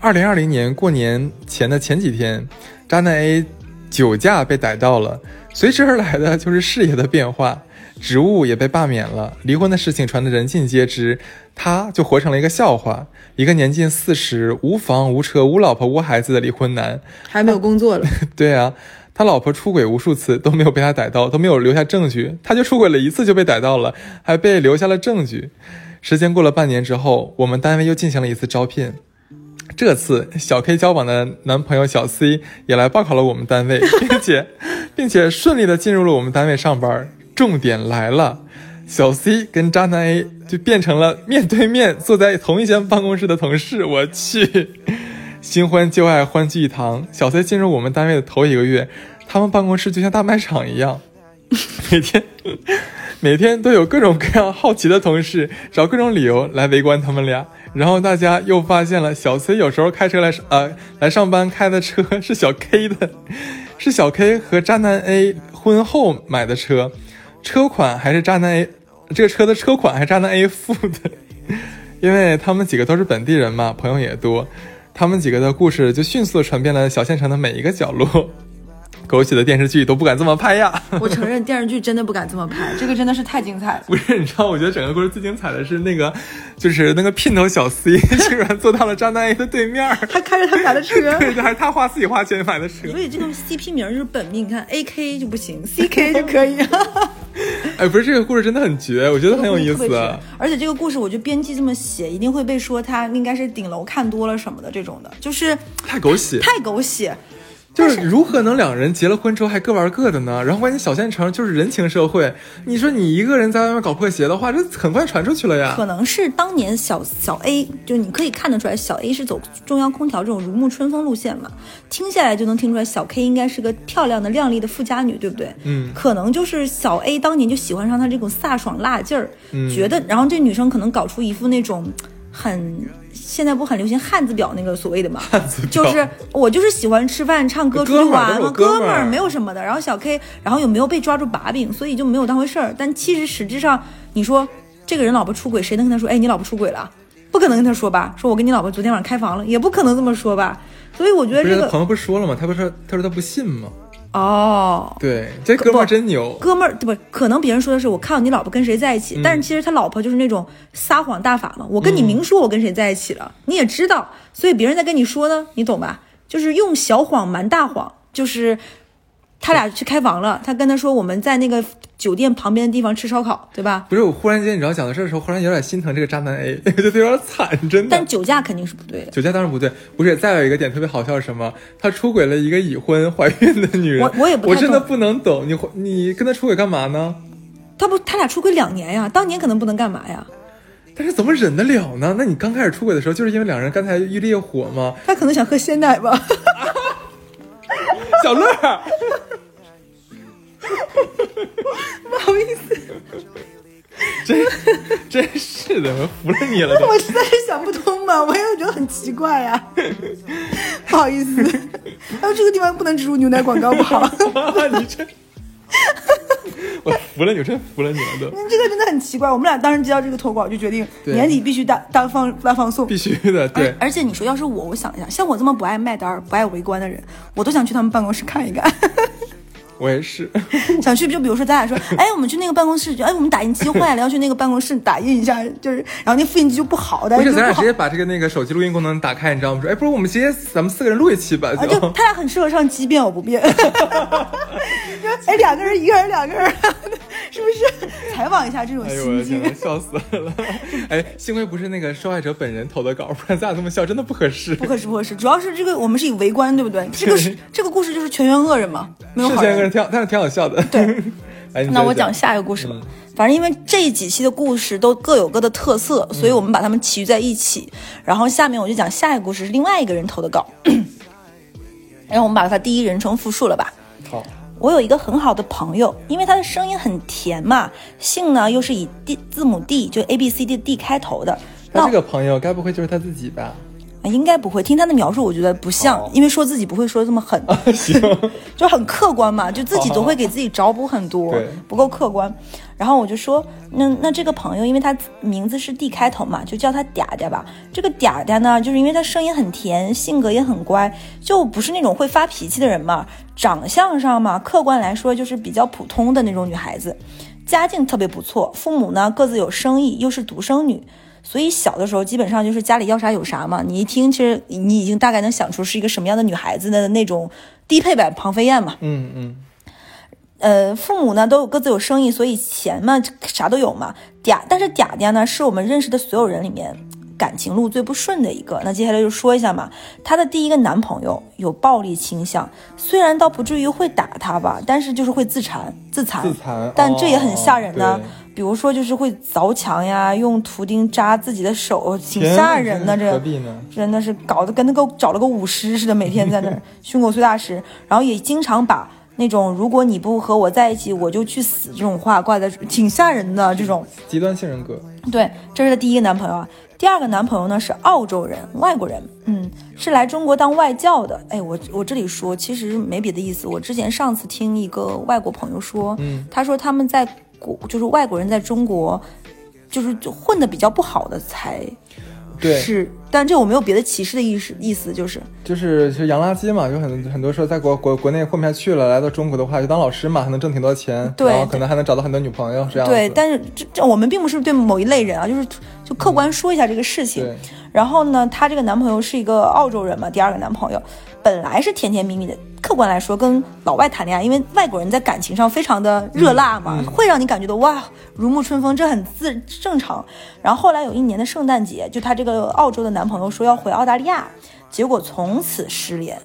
二零二零年过年前的前几天，渣男 A 酒驾被逮到了，随之而来的就是事业的变化。职务也被罢免了，离婚的事情传得人尽皆知，他就活成了一个笑话，一个年近四十、无房无车、无老婆无孩子的离婚男，还没有工作了。(laughs) 对啊，他老婆出轨无数次都没有被他逮到，都没有留下证据，他就出轨了一次就被逮到了，还被留下了证据。时间过了半年之后，我们单位又进行了一次招聘，这次小 K 交往的男朋友小 C 也来报考了我们单位，并且并且顺利的进入了我们单位上班。重点来了，小 C 跟渣男 A 就变成了面对面坐在同一间办公室的同事。我去，新欢旧爱欢聚一堂。小 C 进入我们单位的头一个月，他们办公室就像大卖场一样，每天 (laughs) 每天都有各种各样好奇的同事找各种理由来围观他们俩。然后大家又发现了，小 C 有时候开车来呃来上班开的车是小 K 的，是小 K 和渣男 A 婚后买的车，车款还是渣男 A 这个车的车款还是渣男 A 付的，(laughs) 因为他们几个都是本地人嘛，朋友也多，他们几个的故事就迅速传遍了小县城的每一个角落。狗血的电视剧都不敢这么拍呀！(laughs) 我承认电视剧真的不敢这么拍，(laughs) 这个真的是太精彩了。不是，(laughs) 你知道，我觉得整个故事最精彩的是那个，就是那个姘头小 C 竟然坐到了张大 A 的对面，他开着他们俩的车，对，还是他花自己花钱买的车。所以这个 CP 名就是本命，你看 AK 就不行，CK 就可以。哎，不是，这个故事真的很绝，我觉得很有意思。而且这个故事，我觉得编辑这么写，一定会被说他应该是顶楼看多了什么的这种的，就是太狗血，太狗血。就是如何能两人结了婚之后还各玩各的呢？然后关键小县城就是人情社会，你说你一个人在外面搞破鞋的话，这很快传出去了呀。可能是当年小小 A，就你可以看得出来，小 A 是走中央空调这种如沐春风路线嘛，听下来就能听出来，小 K 应该是个漂亮的、靓丽的富家女，对不对？嗯，可能就是小 A 当年就喜欢上他这种飒爽辣劲儿，觉得，然后这女生可能搞出一副那种很。现在不很流行汉字表那个所谓的嘛，就是我就是喜欢吃饭、唱歌、出去玩嘛，哥们儿没有什么的。然后小 K，然后有没有被抓住把柄，所以就没有当回事儿。但其实实质上，你说这个人老婆出轨，谁能跟他说？哎，你老婆出轨了？不可能跟他说吧？说我跟你老婆昨天晚上开房了，也不可能这么说吧？所以我觉得这个朋友不是说了吗？他不是他说他不信吗？哦，对，这哥们儿真牛。哥们儿对不？可能别人说的是我看到你老婆跟谁在一起，但是其实他老婆就是那种撒谎大法嘛。我跟你明说，我跟谁在一起了，你也知道，所以别人在跟你说呢，你懂吧？就是用小谎瞒大谎，就是。他俩去开房了，他跟他说我们在那个酒店旁边的地方吃烧烤，对吧？不是，我忽然间你知道讲到这的时候，忽然有点心疼这个渣男 A，就有点惨，真的。但酒驾肯定是不对的，酒驾当然不对。不是，再有一个点特别好笑是什么？他出轨了一个已婚怀孕的女人，我我也不我真的不能懂，你你跟他出轨干嘛呢？他不，他俩出轨两年呀，当年可能不能干嘛呀？但是怎么忍得了呢？那你刚开始出轨的时候，就是因为两人刚才欲烈火吗？他可能想喝鲜奶吧。(laughs) 小乐。(laughs) 不好意思，真真是的，我服了你了。(laughs) 我实在是想不通嘛，我也觉得很奇怪呀。(laughs) 不好意思，哎，这个地方不能植入牛奶广告，不好。你这，我服了你，我真服了你了都。你这个真的很奇怪，我们俩当时接到这个投稿，就决定年底必须大大放大放送，必须的。对，而且你说要是我，我想一下，像我这么不爱卖单、不爱围观的人，我都想去他们办公室看一看。我也是。(laughs) 想去，就比如说咱俩说，哎，我们去那个办公室，哎，我们打印机坏了，要去那个办公室打印一下，就是，然后那复印机就不好，但是咱俩直接把这个那个手机录音功能打开，你知道吗？说，哎，不如我们直接咱们四个人录一期吧，就他俩很适合上机变我不变，(laughs) 哎，两个人一个人两个人，(laughs) 是不是？(laughs) 采访一下这种心境，笑死了。(laughs) 哎，幸亏不是那个受害者本人投的稿，不然咱俩这么笑真的不合适，不合适不合适。主要是这个我们是以围观，对不对？这个是这个故事就是全员恶人嘛，没有好人。挺，但是挺好笑的。对，那我讲下一个故事吧。反正因为这几期的故事都各有各的特色，所以我们把它们齐聚在一起。然后下面我就讲下一个故事，是另外一个人投的稿。然后我们把它第一人称复述了吧。好，我有一个很好的朋友，因为他的声音很甜嘛，姓呢又是以 D 字母 D 就 A B C D D 开头的。那这个朋友该不会就是他自己吧？应该不会，听他的描述，我觉得不像，因为说自己不会说这么狠，(laughs) (laughs) 就很客观嘛，就自己总会给自己找补很多，不够客观。然后我就说，那那这个朋友，因为他名字是 D 开头嘛，就叫他嗲嗲吧。这个嗲嗲呢，就是因为他声音很甜，性格也很乖，就不是那种会发脾气的人嘛。长相上嘛，客观来说就是比较普通的那种女孩子，家境特别不错，父母呢各自有生意，又是独生女。所以小的时候基本上就是家里要啥有啥嘛，你一听其实你已经大概能想出是一个什么样的女孩子的那种低配版庞飞燕嘛。嗯嗯。呃，父母呢都有各自有生意，所以钱嘛啥都有嘛。嗲，但是嗲嗲呢是我们认识的所有人里面感情路最不顺的一个。那接下来就说一下嘛，她的第一个男朋友有暴力倾向，虽然倒不至于会打她吧，但是就是会自残、自残，自残，但这也很吓人呢。哦比如说就是会凿墙呀，用图钉扎自己的手，挺吓人的。这天何必呢？真的是搞得跟那个找了个舞狮似的，每天在那儿胸口碎大石，然后也经常把那种“如果你不和我在一起，我就去死”这种话挂在，挺吓人的。这种极端性人格，对，这是他第一个男朋友啊。第二个男朋友呢是澳洲人，外国人，嗯，是来中国当外教的。哎，我我这里说其实没别的意思。我之前上次听一个外国朋友说，嗯，他说他们在国就是外国人在中国，就是就混的比较不好的才对，是，但这我没有别的歧视的意思，意思就是就是就是洋垃圾嘛，有很很多时候在国国国内混不下去了，来到中国的话就当老师嘛，还能挣挺多钱，对然后可能还能找到很多女朋友这样。对，但是这这我们并不是对某一类人啊，就是就客观说一下这个事情。对然后呢，她这个男朋友是一个澳洲人嘛，第二个男朋友本来是甜甜蜜蜜的，客观来说跟老外谈恋爱，因为外国人在感情上非常的热辣嘛，嗯会让你感觉到哇如沐春风，这很自正常。然后后来有一年的圣诞节，就她这个澳洲的男朋友说要回澳大利亚，结果从此失联。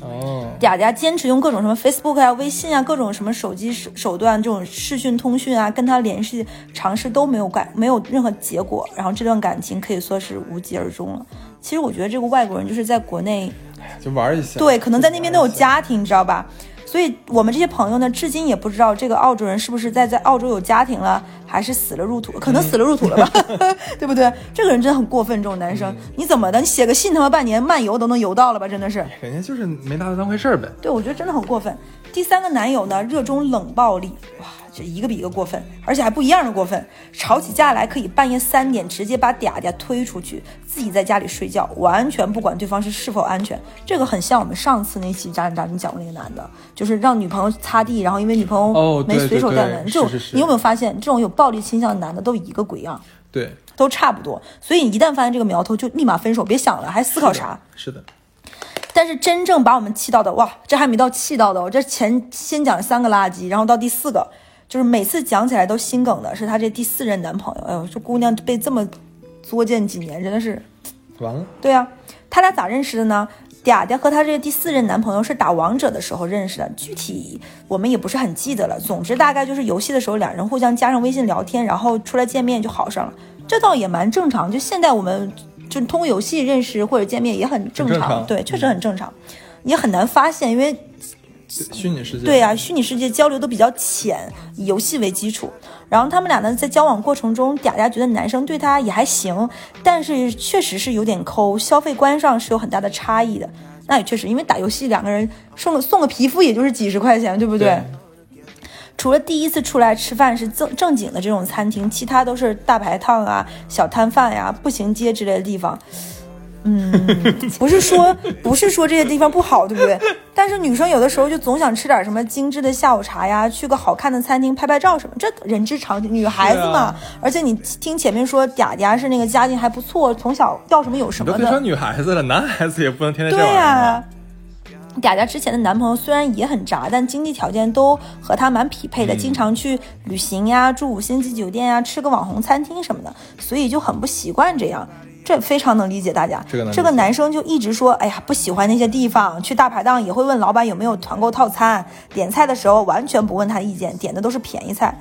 哦，嗲嗲坚持用各种什么 Facebook 啊、微信啊、各种什么手机手手段，这种视讯通讯啊，跟他联系尝试都没有改，没有任何结果。然后这段感情可以说是无疾而终了。其实我觉得这个外国人就是在国内，就玩一下。对，可能在那边都有家庭，你知道吧？所以我们这些朋友呢，至今也不知道这个澳洲人是不是在在澳洲有家庭了，还是死了入土，可能死了入土了吧，(laughs) 对不对？这个人真的很过分，这种男生，你怎么的？你写个信他妈半年漫游都能游到了吧？真的是。人家就是没拿他当回事儿呗。对，我觉得真的很过分。第三个男友呢，热衷冷暴力，哇，这一个比一个过分，而且还不一样的过分。吵起架来可以半夜三点直接把嗲嗲推出去，自己在家里睡觉，完全不管对方是是否安全。这个很像我们上次那期渣男渣女讲过那个男的，就是让女朋友擦地，然后因为女朋友哦没随手带人，这种是是是你有没有发现，这种有暴力倾向的男的都一个鬼样，对，都差不多。所以你一旦发现这个苗头，就立马分手，别想了，还思考啥？是的，但是真正把我们气到的，哇，这还没到气到的哦，这前先讲三个垃圾，然后到第四个，就是每次讲起来都心梗的，是她这第四任男朋友。哎呦，这姑娘被这么作践几年，真的是，完了，对啊，他俩咋认识的呢？嗲嗲和她这第四任男朋友是打王者的时候认识的，具体我们也不是很记得了。总之大概就是游戏的时候，两人互相加上微信聊天，然后出来见面就好上了，这倒也蛮正常。就现在我们就通过游戏认识或者见面也很正常，正常对，确实很正常，也很难发现，因为虚拟世界。对啊，虚拟世界交流都比较浅，以游戏为基础。然后他们俩呢，在交往过程中，嗲嗲觉得男生对她也还行，但是确实是有点抠，消费观上是有很大的差异的。那也确实，因为打游戏两个人送个送个皮肤也就是几十块钱，对不对？对除了第一次出来吃饭是正正经的这种餐厅，其他都是大排档啊、小摊贩呀、步行街之类的地方。嗯，(laughs) 不是说不是说这些地方不好，对不对？但是女生有的时候就总想吃点什么精致的下午茶呀，去个好看的餐厅拍拍照什么，这人之常情。女孩子嘛，啊而且你听前面说嗲嗲是那个家境还不错，从小要什么有什么的别说，女孩子了，男孩子也不能天天这对呀、儿嘛。嗲嗲之前的男朋友虽然也很渣，但经济条件都和她蛮匹配的，嗯经常去旅行呀、住五星级酒店呀、吃个网红餐厅什么的，所以就很不习惯这样。这非常能理解大家。这个男生就一直说，哎呀，不喜欢那些地方，去大排档也会问老板有没有团购套餐，点菜的时候完全不问他意见，点的都是便宜菜。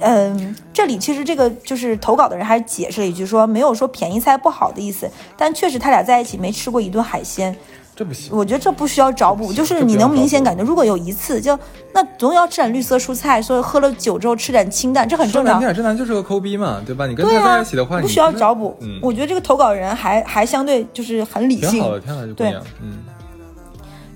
嗯，这里其实这个就是投稿的人还解释了一句说，没有说便宜菜不好的意思，但确实他俩在一起没吃过一顿海鲜，这不行。我觉得这不需要找补，就是你能明显感觉，如果有一次就那总要吃点绿色蔬菜，所以喝了酒之后吃点清淡，这很正常。这男就是个抠逼嘛，对吧？你跟他在一起的话，，你不需要找补。嗯，我觉得这个投稿人还还相对就是很理性挺好。的，挺好的，这姑对，嗯，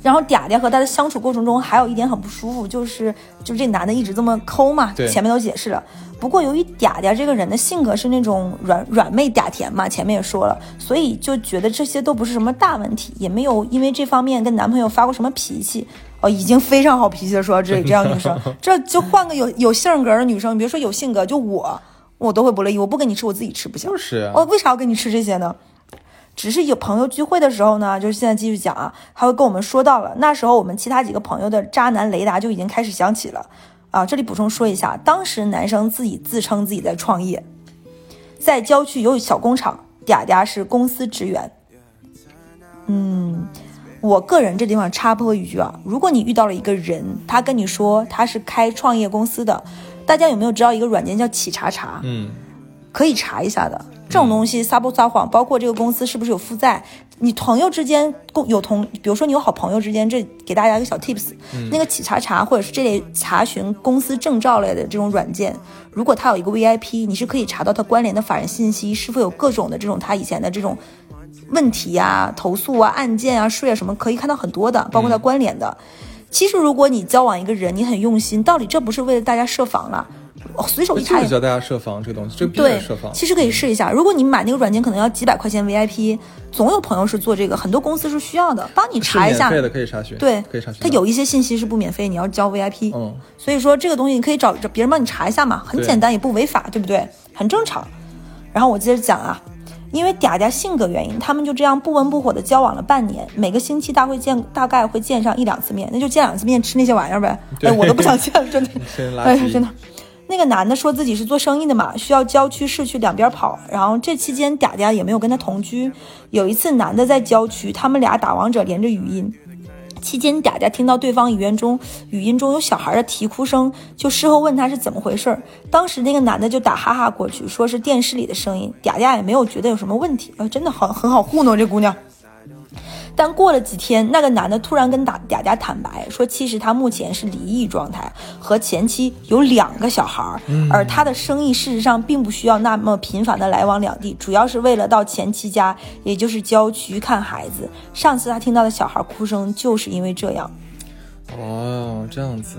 然后嗲嗲和他的相处过程中，还有一点很不舒服，就是就是这男的一直这么抠嘛，前面都解释了。不过由于嗲嗲这个人的性格是那种软软妹嗲甜嘛，前面也说了，所以就觉得这些都不是什么大问题，也没有因为这方面跟男朋友发过什么脾气。哦，已经非常好脾气的。说到这，这样女生，(laughs) 这就换个有有性格的女生，你别说有性格，就我，我都会不乐意。我不跟你吃，我自己吃不行。就是啊哦，为啥要跟你吃这些呢？只是有朋友聚会的时候呢，就是现在继续讲啊，他会跟我们说到了，那时候我们其他几个朋友的渣男雷达就已经开始响起了啊。这里补充说一下，当时男生自己自称自己在创业，在郊区有小工厂，嗲嗲是公司职员。嗯，我个人这地方插播一句啊，如果你遇到了一个人，他跟你说他是开创业公司的，大家有没有知道一个软件叫企查查？嗯，可以查一下的。这种东西撒不撒谎，包括这个公司是不是有负债，你朋友之间共有同，比如说你有好朋友之间，这给大家一个小 tips，、那个企查查或者是这类查询公司证照类的这种软件，如果它有一个 VIP，你是可以查到它关联的法人信息是否有各种的这种他以前的这种问题呀、投诉啊、案件啊、税啊什么，可以看到很多的，包括它关联的。其实如果你交往一个人，你很用心，到底这不是为了大家设防了？哦随手一查教大家设防这个东西，这个必须对设防。其实可以试一下。如果你买那个软件，可能要几百块钱 VIP，总有朋友是做这个，很多公司是需要的，帮你查一下。免费的，可以查询。对，可以查询。它有一些信息是不免费，你要交 VIP。嗯，所以说这个东西你可以找找别人帮你查一下嘛，很简单，也不违法，对不对？很正常。然后我接着讲啊，因为嗲嗲性格原因，他们就这样不温不火的交往了半年，每个星期大会见大概会见上一两次面，那就见两次面吃那些玩意儿呗。对哎，我都不想见，真的。(laughs) 哎呀，真的。那个男的说自己是做生意的嘛，需要郊区市区两边跑，然后这期间嗲嗲也没有跟他同居。有一次，男的在郊区，他们俩打王者连着语音。期间，嗲嗲听到对方语言中语音中有小孩的啼哭声，就事后问他是怎么回事。当时那个男的就打哈哈过去，说是电视里的声音。嗲嗲也没有觉得有什么问题，呃，真的好很好糊弄这姑娘。但过了几天，那个男的突然跟打嗲嗲坦白说，其实他目前是离异状态，和前妻有两个小孩儿，而他的生意事实上并不需要那么频繁的来往两地，主要是为了到前妻家，也就是郊区看孩子。上次他听到的小孩哭声，就是因为这样。哦，这样子，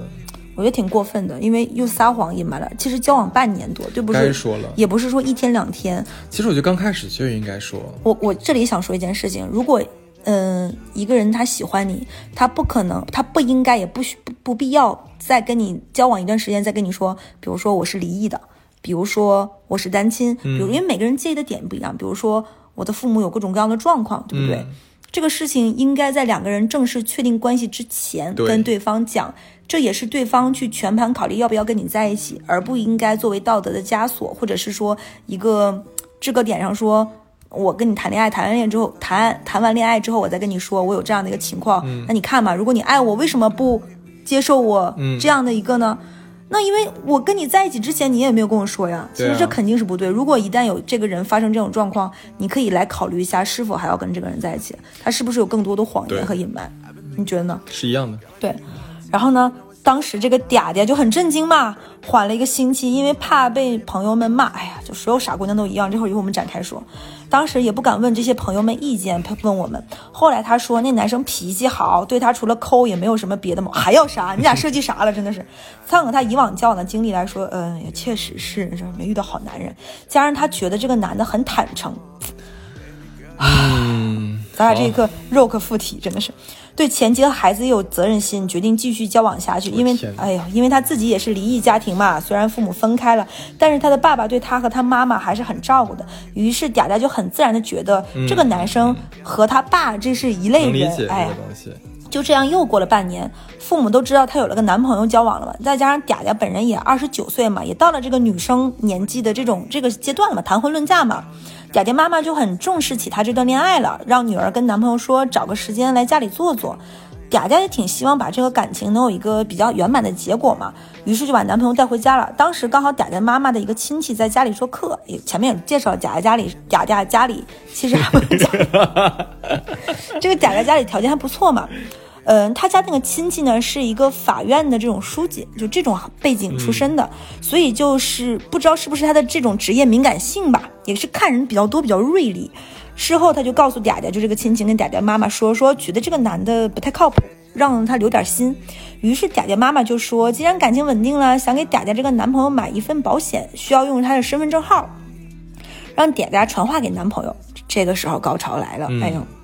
我觉得挺过分的，因为又撒谎隐瞒了。其实交往半年多，对不是？该说了。也不是说一天两天。其实我觉得刚开始就应该说，我我这里想说一件事情，如果嗯、一个人他喜欢你，他不可能，他不应该，也不需不不必要再跟你交往一段时间再跟你说，比如说我是离异的，比如说我是单亲，比如因为每个人介意的点不一样，比如说我的父母有各种各样的状况，对不对？嗯这个事情应该在两个人正式确定关系之前跟对方讲，这也是对方去全盘考虑要不要跟你在一起，而不应该作为道德的枷锁，或者是说一个这个点上说。我跟你谈恋爱，谈完恋爱之后，谈谈完恋爱之后，我再跟你说我有这样的一个情况。那你看嘛，如果你爱我，为什么不接受我嗯这样的一个呢？那因为我跟你在一起之前，你也没有跟我说呀。其实这肯定是不对。如果一旦有这个人发生这种状况，你可以来考虑一下是否还要跟这个人在一起，他是不是有更多的谎言和隐瞒？你觉得呢？是一样的。对，然后呢，当时这个嗲嗲就很震惊嘛，缓了一个星期，因为怕被朋友们骂。哎呀，就所有傻姑娘都一样，这会儿一会儿我们展开说。当时也不敢问这些朋友们意见，问我们。后来他说那男生脾气好，对他除了抠也没有什么别的毛，还要啥？你俩设计啥了？真的是。参考他以往交往的经历来说，嗯，也确实是这没遇到好男人，加上他觉得这个男的很坦诚，嗯，咱俩这一刻肉可附体，真的是对前妻和孩子也有责任心，决定继续交往下去。因为哎呦，因为他自己也是离异家庭嘛，虽然父母分开了，但是他的爸爸对他和他妈妈还是很照顾的。于是嗲嗲就很自然的觉得、这个男生和他爸这是一类人哎。就这样又过了半年，父母都知道她有了个男朋友交往了嘛，再加上嗲嗲本人也二十九岁嘛，也到了这个女生年纪的这种这个阶段了嘛，谈婚论嫁嘛，嗲嗲妈妈就很重视起她这段恋爱了，让女儿跟男朋友说找个时间来家里坐坐。嗲嗲也挺希望把这个感情能有一个比较圆满的结果嘛，于是就把男朋友带回家了。当时刚好嗲嗲妈妈的一个亲戚在家里做客，也前面也介绍了嗲嗲家里，嗲嗲家里其实还不能讲，(laughs) 这个嗲嗲家里条件还不错嘛。嗯，他家那个亲戚呢是一个法院的这种书记，就这种背景出身的，所以就是不知道是不是他的这种职业敏感性吧，也是看人比较多，比较锐利。事后他就告诉嗲嗲，就这个亲戚跟嗲嗲妈妈说，说觉得这个男的不太靠谱，让他留点心。于是嗲嗲妈妈就说，既然感情稳定了，想给嗲嗲这个男朋友买一份保险，需要用他的身份证号，让嗲嗲传话给男朋友。这个时候高潮来了，哎呦！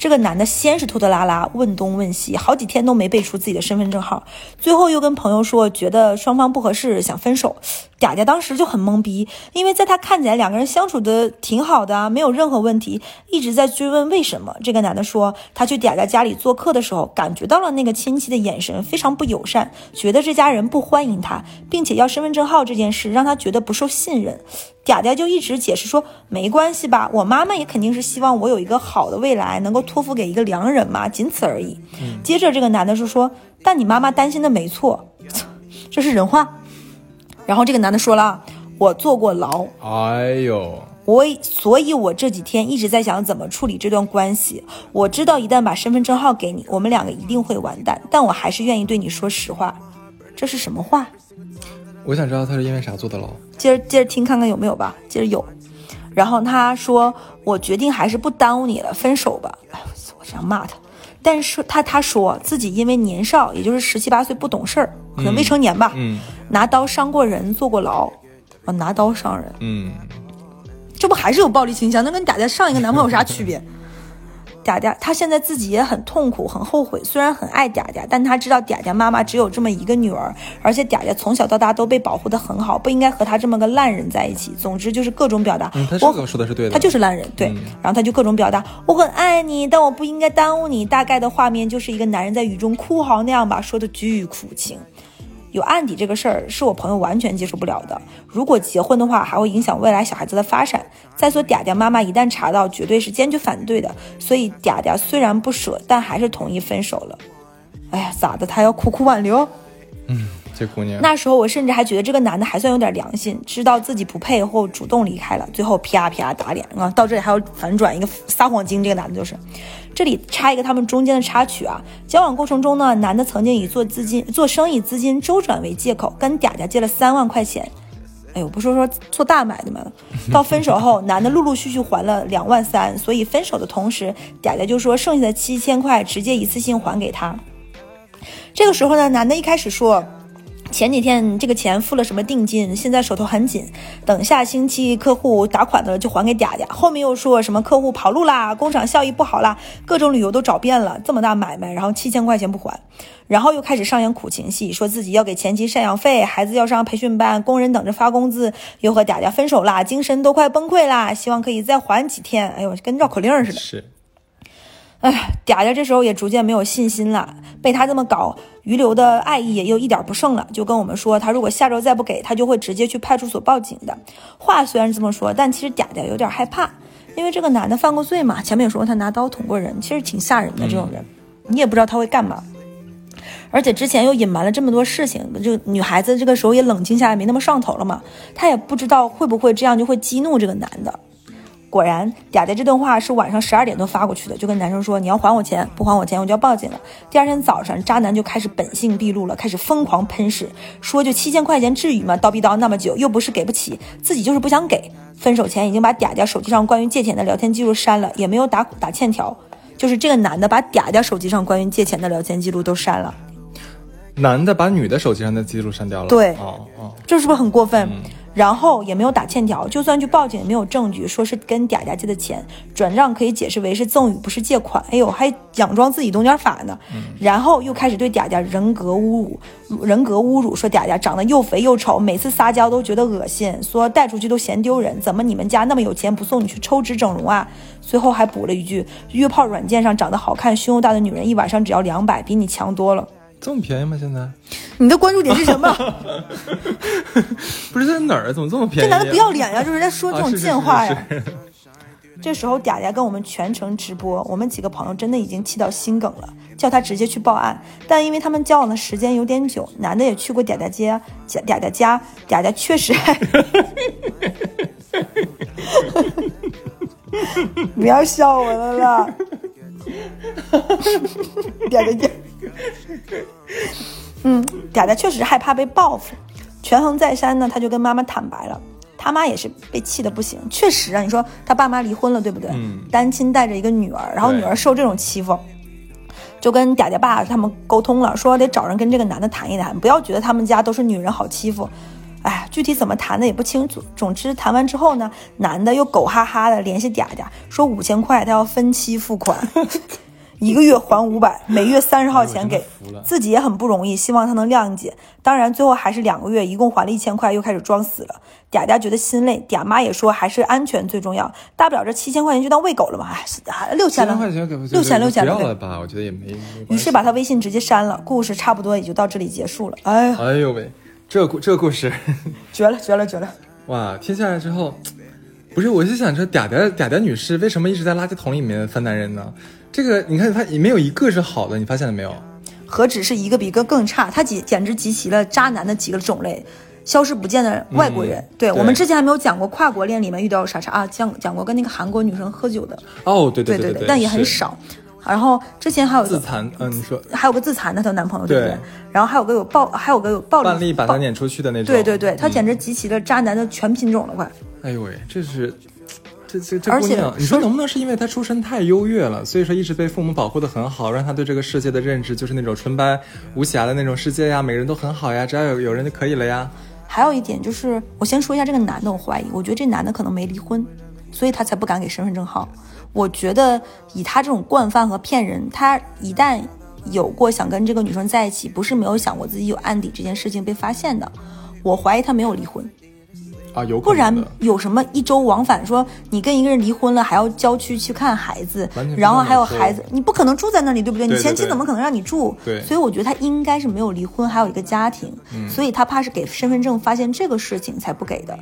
这个男的先是拖拖拉拉，问东问西，好几天都没背出自己的身份证号，最后又跟朋友说觉得双方不合适，想分手。嗲嗲当时就很懵逼，因为在他看起来两个人相处的挺好的，没有任何问题，一直在追问为什么。这个男的说，他去嗲嗲家里做客的时候，感觉到了那个亲戚的眼神非常不友善，觉得这家人不欢迎他，并且要身份证号这件事让他觉得不受信任。嗲嗲就一直解释说没关系吧，我妈妈也肯定是希望我有一个好的未来，能够托付给一个良人嘛，仅此而已。接着这个男的就说，但你妈妈担心的没错，(laughs) 这是人话。然后这个男的说了，我坐过牢，哎呦，我所以，我这几天一直在想怎么处理这段关系。我知道一旦把身份证号给你，我们两个一定会完蛋，但我还是愿意对你说实话。这是什么话？我想知道他是因为啥坐的牢。接着接着听看看有没有吧。接着有，然后他说：“我决定还是不耽误你了，分手吧。”哎，我这样骂他。但是他他说自己因为年少，也就是十七八岁不懂事儿，可能未成年吧，嗯拿刀伤过人，坐过牢。啊，拿刀伤人，嗯，这不还是有暴力倾向？那跟打架上一个男朋友有啥区别？嗲嗲她现在自己也很痛苦，很后悔。虽然很爱嗲嗲，但她知道嗲嗲妈妈只有这么一个女儿，而且嗲嗲从小到大都被保护的很好，不应该和她这么个烂人在一起。总之就是各种表达，嗯，他我这个说的是对的，他就是烂人，对。嗯然后他就各种表达，我很爱你，但我不应该耽误你。大概的画面就是一个男人在雨中哭嚎那样吧，说的巨苦情。有案底这个事儿是我朋友完全接受不了的。如果结婚的话，还会影响未来小孩子的发展。再说嗲嗲妈妈一旦查到，绝对是坚决反对的。所以嗲嗲虽然不舍，但还是同意分手了。哎呀，咋的？他要苦苦挽留？嗯这姑娘，那时候我甚至还觉得这个男的还算有点良心，知道自己不配后主动离开了，最后啪啪打脸啊！到这里还要反转一个撒谎精，这个男的就是。这里插一个他们中间的插曲啊，交往过程中呢，男的曾经以做资金、做生意资金周转为借口，跟嗲嗲借了三万块钱。哎呦，不是说做大买的吗？到分手后，(laughs) 男的陆陆续续还了两万三，所以分手的同时，嗲嗲就说剩下的七千块直接一次性还给他。这个时候呢，男的一开始说。前几天这个钱付了什么定金，现在手头很紧，等下星期客户打款的就还给嗲嗲。后面又说什么客户跑路啦，工厂效益不好啦，各种理由都找遍了，这么大买卖，然后七千块钱不还，然后又开始上演苦情戏，说自己要给前妻赡养费，孩子要上培训班，工人等着发工资，又和嗲嗲分手啦，精神都快崩溃啦，希望可以再缓几天。哎呦，跟绕口令似的。是哎，嗲嗲这时候也逐渐没有信心了，被他这么搞，余留的爱意也又一点不剩了，就跟我们说，他如果下周再不给，他就会直接去派出所报警的。话虽然这么说，但其实嗲嗲有点害怕，因为这个男的犯过罪嘛，前面也说过他拿刀捅过人，其实挺吓人的。这种人，你也不知道他会干嘛。而且之前又隐瞒了这么多事情，就女孩子这个时候也冷静下来，没那么上头了嘛。她也不知道会不会这样就会激怒这个男的。果然，嗲嗲这段话是晚上十二点多发过去的，就跟男生说：“你要还我钱，不还我钱我就要报警了。”第二天早上，渣男就开始本性毕露了，开始疯狂喷屎，说就七千块钱至于吗？叨逼叨那么久，又不是给不起，自己就是不想给。分手前已经把嗲嗲手机上关于借钱的聊天记录删了，也没有打打欠条。就是这个男的把嗲嗲手机上关于借钱的聊天记录都删了，男的把女的手机上的记录删掉了。对哦哦，这是不是很过分？然后也没有打欠条，就算去报警也没有证据，说是跟嗲嗲借的钱，转账可以解释为是赠与，不是借款。哎呦，还佯装自己懂点法呢。然后又开始对嗲嗲人格侮辱，人格侮辱，说嗲嗲长得又肥又丑，每次撒娇都觉得恶心，说带出去都嫌丢人。怎么你们家那么有钱，不送你去抽脂整容啊？最后还补了一句，约炮软件上长得好看、胸又大的女人，一晚上只要两百，比你强多了。这么便宜吗？现在你的关注点是什么？(laughs) 不是在哪儿？怎么这么便宜、啊？这男的不要脸呀！就是在说这种贱话呀。是是这时候嗲嗲跟我们全程直播，我们几个朋友真的已经气到心梗了，叫他直接去报案。但因为他们交往的时间有点久，男的也去过嗲嗲家、嗲嗲嗲家，嗲嗲确实还。(laughs) (laughs) 不要笑我了啦！嗲嗲嗲，嗯，嗲嗲确实害怕被报复，权衡再三呢，他就跟妈妈坦白了。他妈也是被气的不行，确实啊，你说他爸妈离婚了，对不对？嗯单亲带着一个女儿，然后女儿受这种欺负，就跟嗲嗲爸他们沟通了，说得找人跟这个男的谈一谈，不要觉得他们家都是女人好欺负。哎，具体怎么谈的也不清楚。总之谈完之后呢，男的又狗哈哈的联系嗲嗲，说五千块他要分期付款，(laughs) 一个月还五百，每月三十号钱给自己也很不容易，希望他能谅解。当然最后还是两个月，一共还了一千块，又开始装死了。嗲嗲觉得心累，嗲妈也说还是安全最重要，大不了这七千块钱就当喂狗了嘛，哎，六千了，千块钱给六千六千了不要了吧？我觉得也没。于是把他微信直接删了，故事差不多也就到这里结束了。哎呀，哎呦喂，这故这个故事，(laughs) 绝了绝了绝了！哇，听下来之后，(tsk) 不是，我就想说，嗲嗲嗲嗲女士为什么一直在垃圾桶里面翻男人呢？这个你看，她也没有一个是好的，你发现了没有？何止是一个比一个更差，她简简直集齐了渣男的几个种类。消失不见的外国人，对我们之前还没有讲过跨国恋里面遇到啥啥啊，讲讲过跟那个韩国女生喝酒的哦，对对对对，但也很少。然后之前还有自残，嗯，你说还有个自残的她男朋友，对不对？然后还有个有暴，还有个有暴力把她撵出去的那种，对对对，她简直集齐了渣男的全品种了，快！哎呦喂，这是这这这姑娘，你说能不能是因为她出身太优越了，所以说一直被父母保护的很好，让她对这个世界的认知就是那种纯白无瑕的那种世界呀，每个人都很好呀，只要有有人就可以了呀。还有一点就是，我先说一下这个男的，我怀疑，我觉得这男的可能没离婚，所以他才不敢给身份证号。我觉得以他这种惯犯和骗人，他一旦有过想跟这个女生在一起，不是没有想过自己有案底这件事情被发现的，我怀疑他没有离婚。啊，有不然有什么一周往返？说你跟一个人离婚了，还要郊区去看孩子，然后还有孩子，你不可能住在那里，对不对？你前妻怎么可能让你住？对，所以我觉得他应该是没有离婚，还有一个家庭，所以他怕是给身份证发现这个事情才不给的。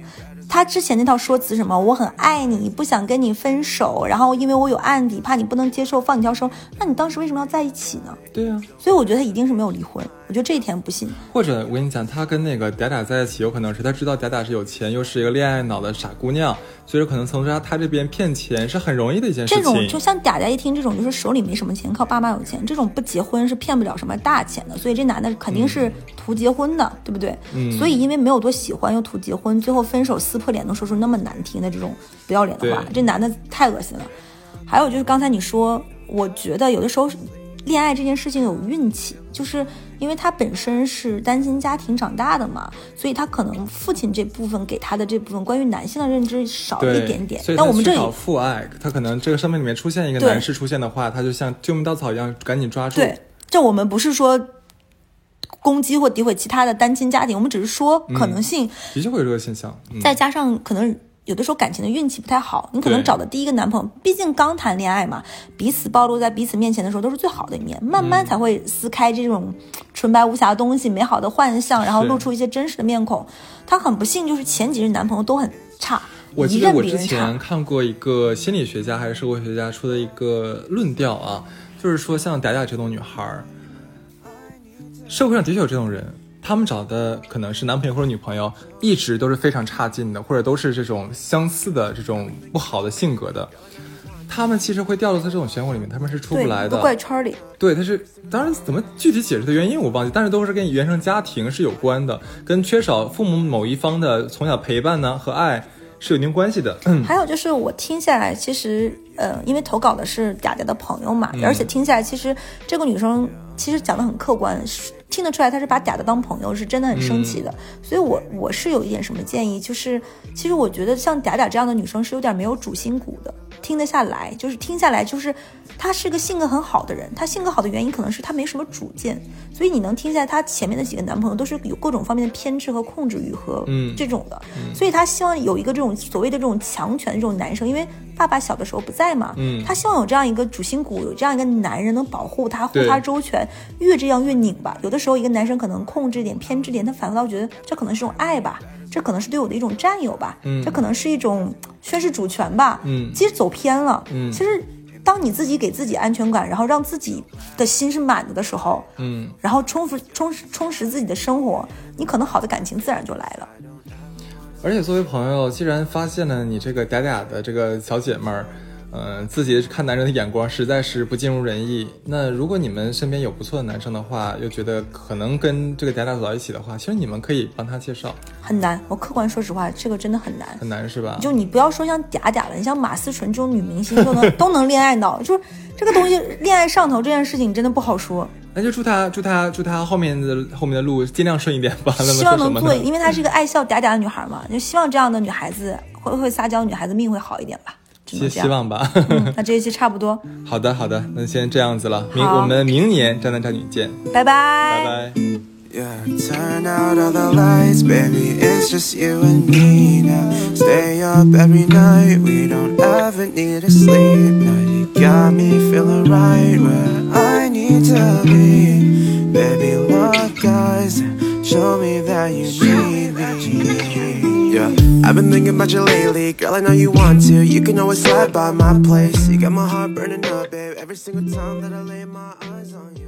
他之前那套说辞什么，我很爱你，不想跟你分手，然后因为我有案底，怕你不能接受，放你条生。那你当时为什么要在一起呢？对啊，所以我觉得他一定是没有离婚。我觉得这一天不信。或者我跟你讲，他跟那个嗲嗲在一起，有可能是他知道嗲嗲是有钱，又是一个恋爱脑的傻姑娘，所以说可能从他他这边骗钱是很容易的一件事情。这种就像嗲嗲一听这种，就是手里没什么钱，靠爸妈有钱，这种不结婚是骗不了什么大钱的。所以这男的肯定是图结婚的，对不对？嗯。所以因为没有多喜欢，又图结婚，最后分手撕破脸能说出那么。难听的这种不要脸的话，这男的太恶心了。还有就是刚才你说，我觉得有的时候恋爱这件事情有运气，就是因为他本身是单亲家庭长大的嘛，所以他可能父亲这部分给他的这部分关于男性的认知少一点点。但我们这里父爱，他可能这个生命里面出现一个男士出现的话，他就像救命稻草一样，赶紧抓住。对，这我们不是说攻击或诋毁其他的单亲家庭，我们只是说可能性的确会有这个现象，再加上可能。有的时候感情的运气不太好，你可能找的第一个男朋友，毕竟刚谈恋爱嘛，彼此暴露在彼此面前的时候都是最好的一面，慢慢才会撕开这种纯白无瑕的东西，美好的幻象，然后露出一些真实的面孔。她很不幸，就是前几任男朋友都很差，我记得我之前看过一个心理学家还是社会学家出的一个论调啊，就是说像嗲嗲这种女孩，社会上的确有这种人。他们找的可能是男朋友或者女朋友，一直都是非常差劲的，或者都是这种相似的这种不好的性格的。他们其实会掉落在这种漩涡里面，他们是出不来的怪圈里。对，他是当然怎么具体解释的原因我忘记，但是都是跟原生家庭是有关的，跟缺少父母某一方的从小陪伴呢和爱是有一定关系的。(clears throat) 还有就是我听下来，其实呃，因为投稿的是嗲嗲的朋友嘛，而且听下来，其实这个女生其实讲的很客观。听得出来，他是把嗲的当朋友，是真的很生气的。所以，我我是有一点什么建议，就是其实我觉得像嗲嗲这样的女生是有点没有主心骨的，听得下来，就是听下来，就是他是个性格很好的人。他性格好的原因可能是他没什么主见，所以你能听下来，他前面的几个男朋友都是有各种方面的偏执和控制欲和这种的。所以他希望有一个这种所谓的这种强权的这种男生，因为爸爸小的时候不在嘛，嗯，他希望有这样一个主心骨，有这样一个男人能保护他，护他周全，越这样越拧吧。有的。时候，一个男生可能控制点、偏执点，他反倒觉得这可能是种爱吧，这可能是对我的一种占有吧，嗯，这可能是一种宣示主权吧，嗯，其实走偏了，嗯，其实当你自己给自己安全感，然后让自己的心是满的的时候，嗯，然后充实、充实、充实自己的生活，你可能好的感情自然就来了。而且作为朋友，既然发现了你这个嗲嗲的这个小姐妹儿。嗯，自己看男人的眼光实在是不尽如人意。那如果你们身边有不错的男生的话，又觉得可能跟这个嗲嗲走到一起的话，其实你们可以帮他介绍。很难，我客观说实话，这个真的很难，很难是吧？就你不要说像嗲嗲了，你像马思纯这种女明星都能 (laughs) 都能恋爱脑，就是这个东西恋爱上头这件事情真的不好说。那就祝他祝他祝他后面的后面的路尽量顺一点吧。希望能做，因为她是一个爱笑嗲嗲的女孩嘛，就希望这样的女孩子会会撒娇，女孩子命会好一点吧。希希望吧，那这一期差不多。(laughs) 好的，好的，那先这样子了。明我们明年渣男渣女见，拜拜，拜拜。Show me that you need me. Yeah, I've been thinking about you lately. Girl, I know you want to. You can always slide by my place. You got my heart burning up, babe. Every single time that I lay my eyes on you.